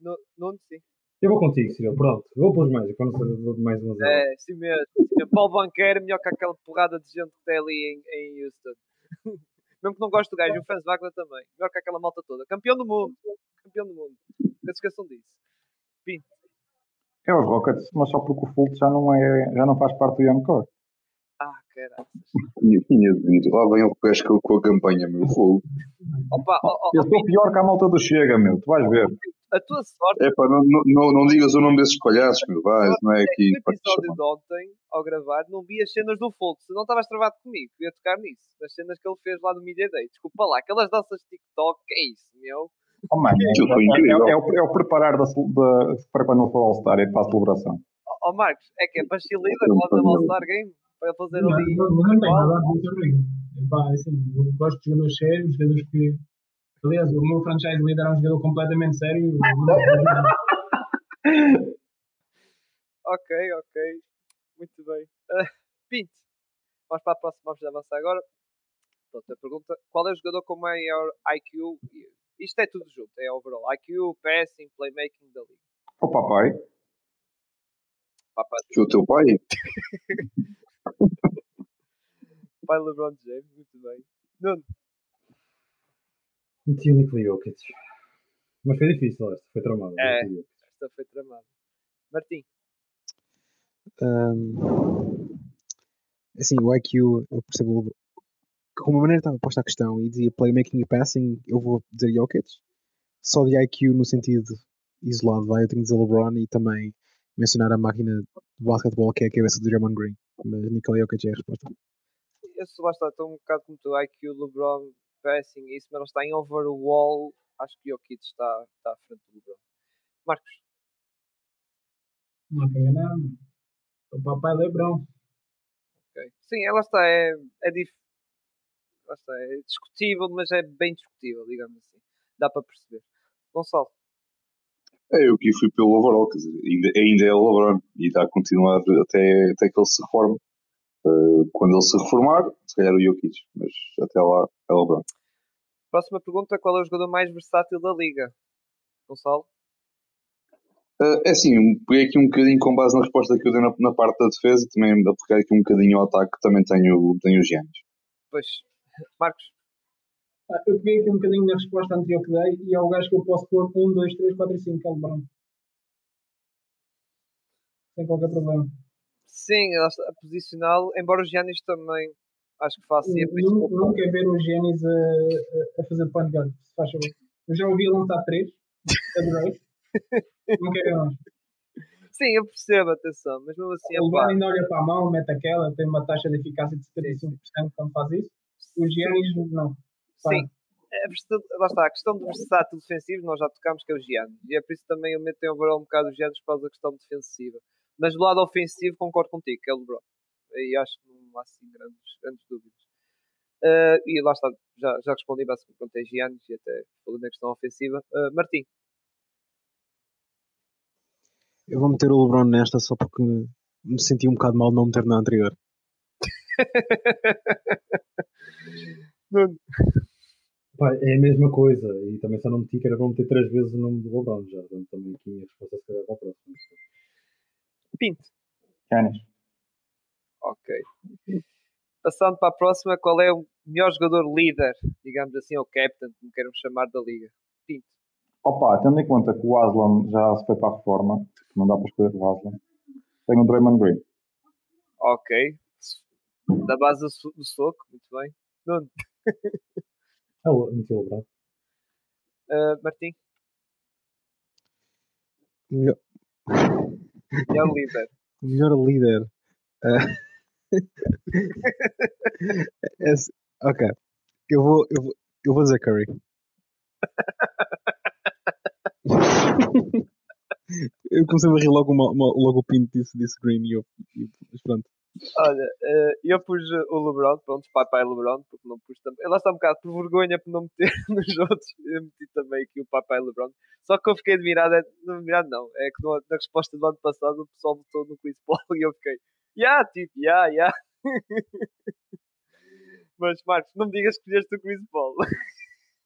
no, Nuno, sim. Eu vou contigo, Cyril. Pronto. Vou para não ser de mais uma zero. É, sim mesmo. Paulo Banqueiro, melhor que aquela porrada de gente que tem ali em, em Houston. Mesmo que não gosto do gajo, o Franz Wagner também. Melhor que aquela malta toda. Campeão do mundo. Campeão do mundo. Não se esqueçam disso. É os Rockets, mas só porque o Fultz já não, é, já não faz parte do Young Core. Ah, caralho. Tinha, tinha de vir. Lá vem o gajo com, a campanha, meu fogo. Opa, ó, ó, Eu estou pior que a malta do Chega, meu. Tu vais ver. A tua sorte É pá, não, não, não, não digas o nome desses palhaços, meu. Vai, não é aqui. no episódio de ontem, ao gravar, não vi as cenas do Fold. Se não estavas travado comigo, ia tocar nisso. As cenas que ele fez lá no Media Day. Desculpa lá, aquelas danças de TikTok, que é isso, meu? Oh, foi é, incrível. é, é o, é o preparar da, da, para quando ele for All-Star, é para a celebração. Ó ó, Marcos, é que é para cheerleader lá na All-Star Game? Para fazer Não, ali. não, não tem nada a ver comigo. Epá, assim, eu gosto de jogadores sérios, jogadores que. Aliás, o meu franchise leader é um jogador completamente sério. Ok, ok. Muito bem. Ah, Pinto, vamos para a próxima, vamos avançar agora. Pronto, a pergunta: qual é o jogador com maior IQ? Isto é tudo junto, é overall. IQ, passing, playmaking da liga. O papai, Papai, o teu pai? pai LeBron James, muito bem. Nuno, Meti o Nikola Jokic. Mas foi difícil esta, foi tramado. É. Esta foi tramada. Martim, Ahm, assim, o IQ, eu percebo. o- Como a maneira estava posta a questão e dizia playmaking e passing, eu vou dizer Jokic. Só de IQ no sentido isolado, vai, eu tenho de dizer LeBron e também mencionar a máquina de basquetebol que é a cabeça do Draymond Green. Mas Nikola Jokic é a resposta. eu sou lá está, estou um bocado como tu, IQ, LeBron, passing, isso, mas não está em overall. Acho que o Jokic está, está à frente do LeBron. Marcos, Não tem enganar. O papai Lebrão. ok. Sim, ela está, é, é dif... lá está, é discutível, mas é bem discutível, digamos assim. Dá para perceber. Gonçalo, É, eu aqui fui pelo overall, quer dizer, ainda, ainda é o LeBron e está a continuar até, até que ele se reforme. Uh, quando ele se reformar, se calhar o Jokic, mas até lá é o LeBron. Próxima pergunta: qual é o jogador mais versátil da liga? Gonçalo? Uh, é assim, peguei aqui um bocadinho com base na resposta que eu dei na, na parte da defesa, também apliquei aqui um bocadinho ao ataque, também tenho, tenho os Giannis. Pois, Marcos? Ah, eu peguei aqui um bocadinho na resposta anterior que dei e é o gajo que eu posso pôr 1, 2, 3, 4 e 5, que é o LeBron. Sem qualquer problema. Sim, a posicional, embora o Giannis também acho que faça. Nunca é ver o Giannis a, a, fazer point guard, se faz favor. Eu já ouvi lançar 3, adorei. Não quero mais. Sim, eu percebo, atenção, mas mesmo assim. O LeBron ainda olha para a mão, mete aquela, tem uma taxa de eficácia de 75% quando faz isso. O Giannis não. Sim. É, lá está, a questão do versátil defensivo, nós já tocámos que é o Giannis. E é por isso também eu meto em overall um bocado o Giannis por causa da questão defensiva. Mas do lado ofensivo concordo contigo, que é o LeBron. E acho que não há assim grandes, grandes dúvidas. Uh, e lá está, já, já respondi basicamente quanto é Giannis e até falando na questão ofensiva. Uh, Martim. Eu vou meter o LeBron nesta só porque me senti um bocado mal de não meter na anterior. Pai, é a mesma coisa e também só não meti que era para meter três vezes o nome do LeBron já. Portanto, também aqui a resposta se calhar para a próxima. Pinto. Canis. Ok. Passando para a próxima, qual é o melhor jogador líder, digamos assim, ou captain, como queiram chamar da liga? Pinto. Opa, tendo em conta que o Aslan já se foi para a reforma, não dá para escolher o Aslan, tenho o Draymond Green. Ok. Da base do, do soco, muito bem. Nuno. É o meteu o braço. Uh, Martim. Melhor... melhor líder. Melhor líder. Uh... é, ok. Eu vou, eu, vou, eu vou dizer Curry. eu comecei a rir logo, uma, uma, logo o pinto disse, disse Green e eu, e, pronto. Olha, uh, eu pus o LeBron, pronto, papai LeBron, porque não pus também. Lá está um bocado por vergonha por não meter nos outros. Eu meti também aqui o papai LeBron. Só que eu fiquei admirado, é, não admirado não, é que na resposta do ano passado o pessoal votou no Chris Paul e eu fiquei, yeah, tipo, yeah, yeah. Mas Marcos, não me digas que escolheste o Chris Paul.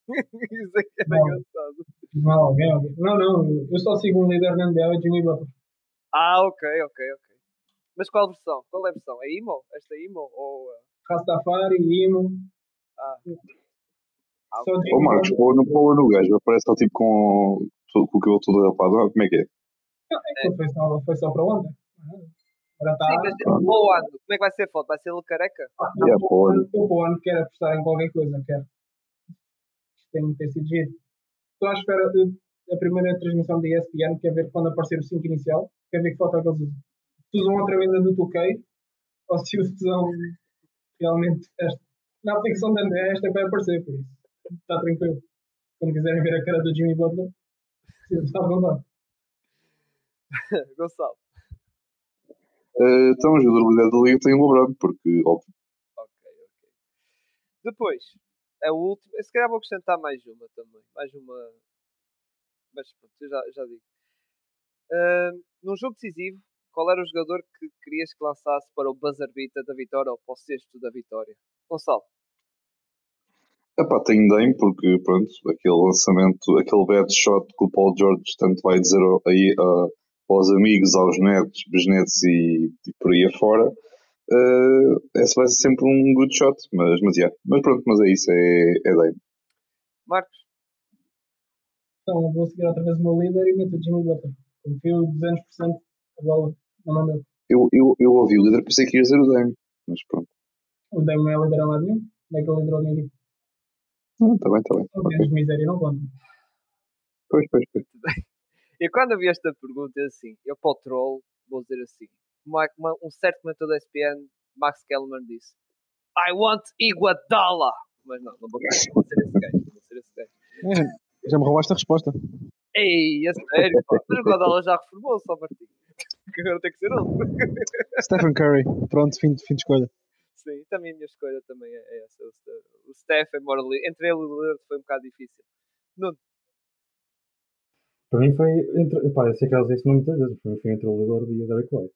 Isso é que é não. engraçado. Não, não, não, eu só sigo um líder na NBA, é Jimmy Butler. Ah, ok, ok, ok. Mas qual versão? Qual é a versão? É Imo? Esta é Imo? Ou... Uh... Rastafari, Imo. Ah. ah Só Ô Marcos, ou no, ou no gajo, aparece só tipo com, com o cabelo todo rapado, como é que é? Não, é. Foi, só, foi só para ontem. Agora tá... Sim, mas o ano, como é que vai ser a foto? Vai ser ele careca? Ah, não, yeah, o ano, o ano quero apostar em qualquer coisa, quero. Isto tem que ter sido giro. Estou à espera da primeira transmissão da ESPN, quer ver quando aparecer o 5 inicial, quer ver que foto é que eles usam se usam outra vez a do 2K ou se usam realmente esta. Na aplicação da esta vai aparecer, por isso está tranquilo. Quando quiserem ver a cara do Jimmy Butler, está à vontade. Gonçalo. Uh, então, o jogador líder da liga tem o LeBron, porque óbvio. Ok, ok. Depois, a última. Se calhar vou acrescentar mais uma também. Mais uma. Mas pronto, eu já, já digo. Uh, num jogo decisivo, qual era o jogador que querias que lançasse para o buzzer beater da vitória ou para o sexto da vitória? Gonçalo. Epá, tenho Dame porque, pronto, aquele lançamento, aquele bad shot que o Paul George tanto vai dizer aí uh, aos amigos, aos netos, bisnetos e, e por aí afora, uh, esse vai ser sempre um good shot, mas, mas, yeah. mas pronto, mas é isso, é, é Dame. Marcos? Então, vou seguir outra vez o meu líder e meto o Jimmy Butler. Confio 200% a bola eu, eu, eu ouvi o líder, pensei que ia dizer o Dame, mas pronto. O Dame não é líder a lado nenhum? Não é que ele liderou a equipe? Está bem, está bem. Não okay. miséria, não conta. Pois, pois, pois. E quando eu vi esta pergunta, assim, eu para o troll, vou dizer assim, uma, uma, um certo comentador da ESPN, Max Kellerman, disse I want Iguadala! Mas não, não vou, vou ser esse gajo, vou ser esse gajo. É, já me roubaste a resposta. Ei, é sério. Mas o Iguadala já reformou, só Martim que agora tem que ser outro. Stephen Curry, pronto, fim, fim de escolha. Sim, também a minha escolha também é essa. O Steph, embora entre ele e o Lillard foi um bocado difícil. Nuno. Para mim foi entre. Pá, eu sei que elas dizem isso muitas vezes, para mim foi entre o Lillard e o Derek White.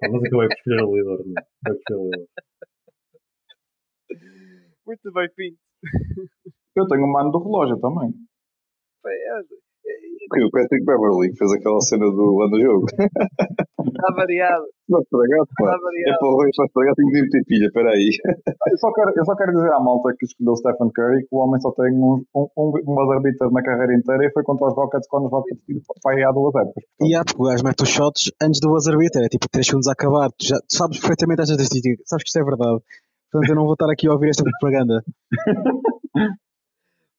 Pá, mas acabei por escolher o Lillard, não. Acabei por escolher o Lillard. Muito bem, Pinto. Eu tenho um mano do relógio também. É, Foi o Patrick Beverly que fez aquela cena do ano do jogo. Está variado. Não estragado, Está pá. É variado. para o Rui, estragar, tenho que meter pilha, peraí. Eu só quero, eu só quero dizer à malta que escolheu o Stephen Curry que o homem só tem um, um, um, um buzzer beater na carreira inteira e foi contra os Rockets quando os Rockets vai há duas épocas. E há, porque o gajo mete os shots antes do buzzer beater, é tipo 3 segundos a acabar. Tu, já, tu sabes perfeitamente esta estatística, sabes que isto é verdade. Portanto, eu não vou estar aqui a ouvir esta propaganda.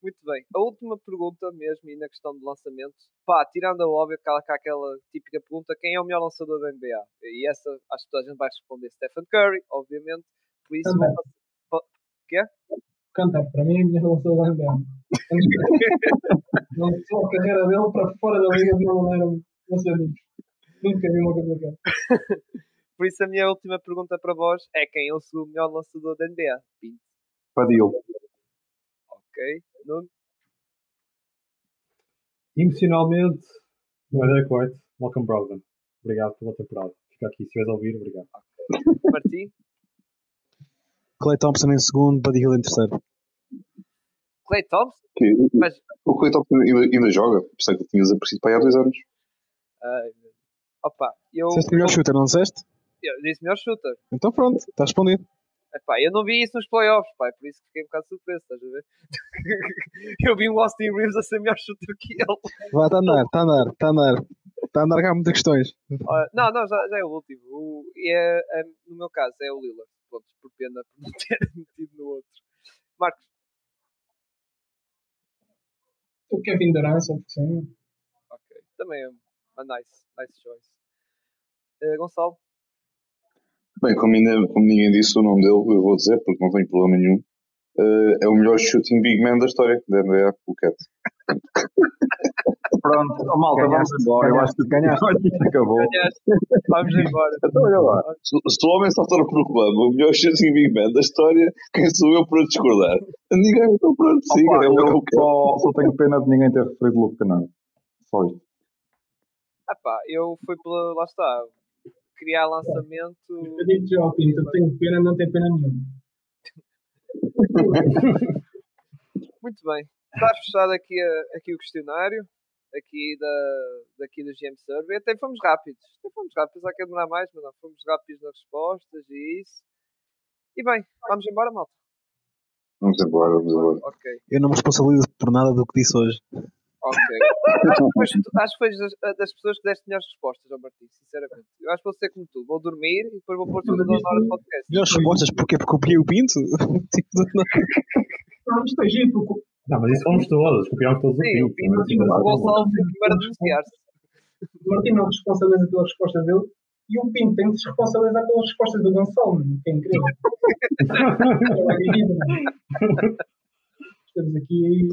Muito bem. A última pergunta mesmo, e na questão do lançamento, pá, tirando a óbvia, aquela, aquela típica pergunta, quem é o melhor lançador da NBA? E essa, acho que toda a gente vai responder Stephen Curry, obviamente. Por isso, vou pa- quê? Cantar, para mim, é a minha relação da NBA. Não só a carreira dele para fora da liga de uma maneira não sei amigos. Nunca vi uma coisa daquela. Por isso, a minha última pergunta para vós é quem é o segundo melhor lançador da NBA? Pinto. Ok. Nuno? Emocionalmente, não é Derek White, Malcolm Brogdon. Obrigado pela temporada. Fica aqui, se estiveres a ouvir, obrigado. Martim? Clay Thompson em segundo, Buddy Hill em terceiro. Clay Thompson? Que- Mas, O Clay Thompson ainda, joga, pensei que ele tinha desaparecido para aí há dois anos. Deus. opa, eu, Disseste melhor shooter, não disseste? eu disse melhor shooter. Então pronto, está respondido. Epá, eu não vi isso nos playoffs, pá, por isso fiquei um bocado surpreso, estás a ver? eu vi o Austin Reeves a ser melhor shooter que ele. Vai, está a andar, está a andar, está a andar. Está a andar cá há muitas questões. Ah, não, não, já, já é o último. O, e é, é- no meu caso é o Lillard. Pronto, por pena por não ter metido no outro. Marcos, O Kevin Durant, só por cima. ok. Também é uma nice, nice choice. Eh, Gonçalo, Bem, como, ainda, como ninguém disse o nome dele, eu vou dizer, porque não tenho problema nenhum. eh, é o melhor shooting big man da história da NBA, o Cat. Pronto, oh, malta, vamos Ganhaste, embora. Eu acho que ganhaste. acabou. ganhaste. Vamos embora. Então, olha lá. Se, se o homem só está no proclama o melhor shooting big man da história, quem sou eu para discordar? Ninguém, então pronto, siga. Opa, é o é eu só, só tenho pena de ninguém ter referido Luke Canano. Só isto. Ah pá, eu fui pela. Lá está. Criar lançamento. Eu digo já ao Pinto, eu tenho pena, não tenho pena nenhuma. Muito bem. Está fechado aqui, a- aqui o questionário. Aqui da, daqui do GM Survey. Até fomos rápidos. Até fomos rápidos. Pensava que ia demorar mais, mas não. Fomos rápidos nas respostas e isso. E bem, vamos embora, malta. Vamos embora, vamos embora. Ok. Eu não me responsabilizo por nada do que disse hoje. Ok. acho, que foste tu- acho que foi das, das pessoas que deste melhores respostas ao Martim, sinceramente. Eu acho que vou ser como tu. Vou dormir e depois vou pôr tudo na hora do podcast. Melhores respostas, porquê? Porque copiei o Pinto? Tipo, não. Não, isto é giro, porque Não, mas isso fomos todos, copiámos todos Sim, o o Pinto, o Gonçalo foi o primeiro a denunciar-se. o Martim não responsabiliza pelas respostas dele e o Pinto tem de se responsabilizar pelas respostas do Gonçalo, que é incrível. É. Temos aqui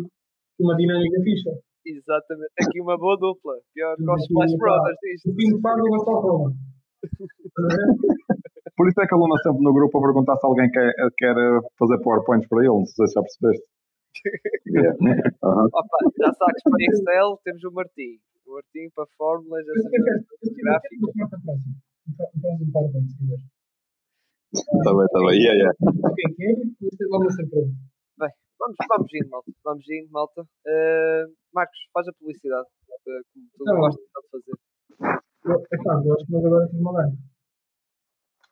uma dinâmica fixa. Exatamente. Aqui uma boa dupla. Pior que os Splash Brothers. Isto. O Pinto faz e o? Por isso é que a Luna sempre no grupo a perguntar se alguém quer, quer eh, fazer PowerPoints para ele. Não sei se já percebeste. Yeah. Aham. Opa, já sabes, para Excel temos o Martim. O Martim para fórmulas, Eu essas quero- coisas eu quero- gráficas. eu quero para a próxima. Um próximo PowerPoint, se quiser. Tá bem, tá bem. Yeah, yeah. Quem quer, isto vamos ser pronto. Vamos, vamos indo, malta. Vamos indo, malta. Eh, Marcos, faz a publicidade. eh, como tu bom. gostas de fazer. Eu- É pá, gosto, mas agora tive uma ganha.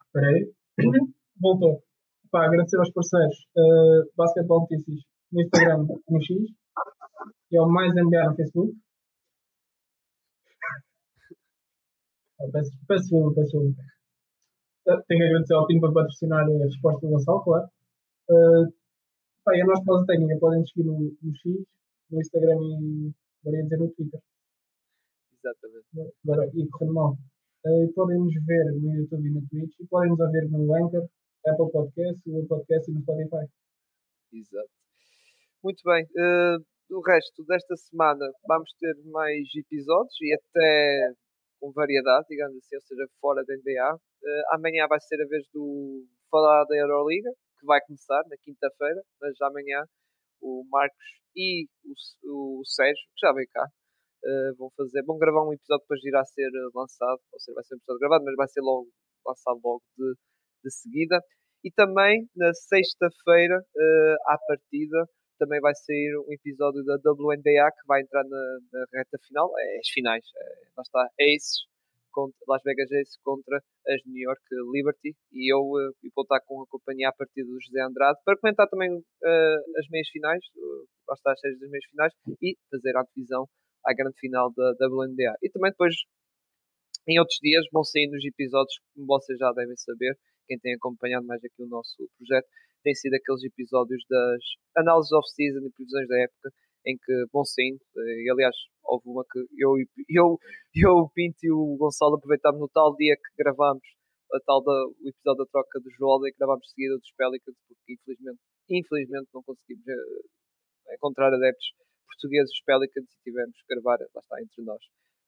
Espera aí. Voltou. Pá, agradecer aos parceiros. Uh, Basketball Notícias no Instagram, no X. E ao Mais NBA no Facebook. Ah, Peço, peço desculpa, peço desculpa. Tenho que agradecer ao Pino por patrocinar a resposta do Gonçalo, claro. Uh, pá, e a nossa pausa técnica podem seguir no, no X, no Instagram e, agora ia dizer, no Twitter Exatamente. agora e correndo mal. Eh, podem nos ver no YouTube e no Twitch e podem nos ouvir no Anchor, Apple Podcast, Google Podcast e no Spotify. Exato. Muito bem. eh, o resto desta semana vamos ter mais episódios e até com variedade, digamos assim, ou seja, fora da NBA. Eh, amanhã vai ser a vez do falar da Euroliga, que vai começar na quinta-feira, mas amanhã o Marcos e o, o Sérgio, que já veio cá, Uh, vão fazer, vão gravar um episódio depois irá ser lançado, ou seja, vai ser um episódio gravado, mas vai ser logo lançado logo de, de seguida. E também na sexta-feira, uh, à partida, também vai sair um episódio da WNBA que vai entrar na, na reta final, é as finais, é, lá está, Aces, contra, Las Vegas Aces contra as New York Liberty e eu, eu vou estar com a companhia a partir do José Andrade para comentar também uh, as meias finais, uh, lá está as séries das meias finais e fazer a divisão à grande final da WNBA. E também depois, em outros dias, vão sair nos episódios, como vocês já devem saber, quem tem acompanhado mais aqui o nosso projeto, tem sido aqueles episódios das análises off-season e previsões da época, em que vão saindo, eh, e aliás, houve uma que eu, eu, eu o Pinto e o Gonçalo aproveitámos no tal dia que gravámos a tal da, o episódio da troca do Joel e gravámos de seguida dos Pelicans, porque infelizmente, infelizmente não conseguimos uh, encontrar adeptos portugueses Pelicans e tivemos que gravar, lá está, entre nós,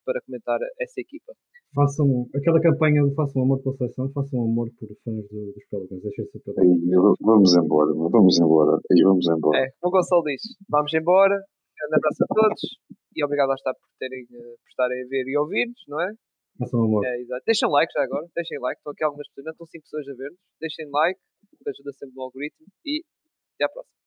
para comentar essa equipa. Façam aquela campanha de façam amor pela seleção, façam amor por fãs do, dos Pelicans, deixem-se pelo Vamos embora, vamos embora, e vamos embora. É, o Gonçalo diz, vamos embora, um abraço a todos e obrigado a estar por, terem, eh, por estarem a ver e ouvir-nos, não é? Façam amor. É, exato. Deixem like já agora, deixem like, estão aqui algumas pessoas, não estão 5 pessoas a ver-nos, deixem like, que ajuda sempre no algoritmo e até à próxima.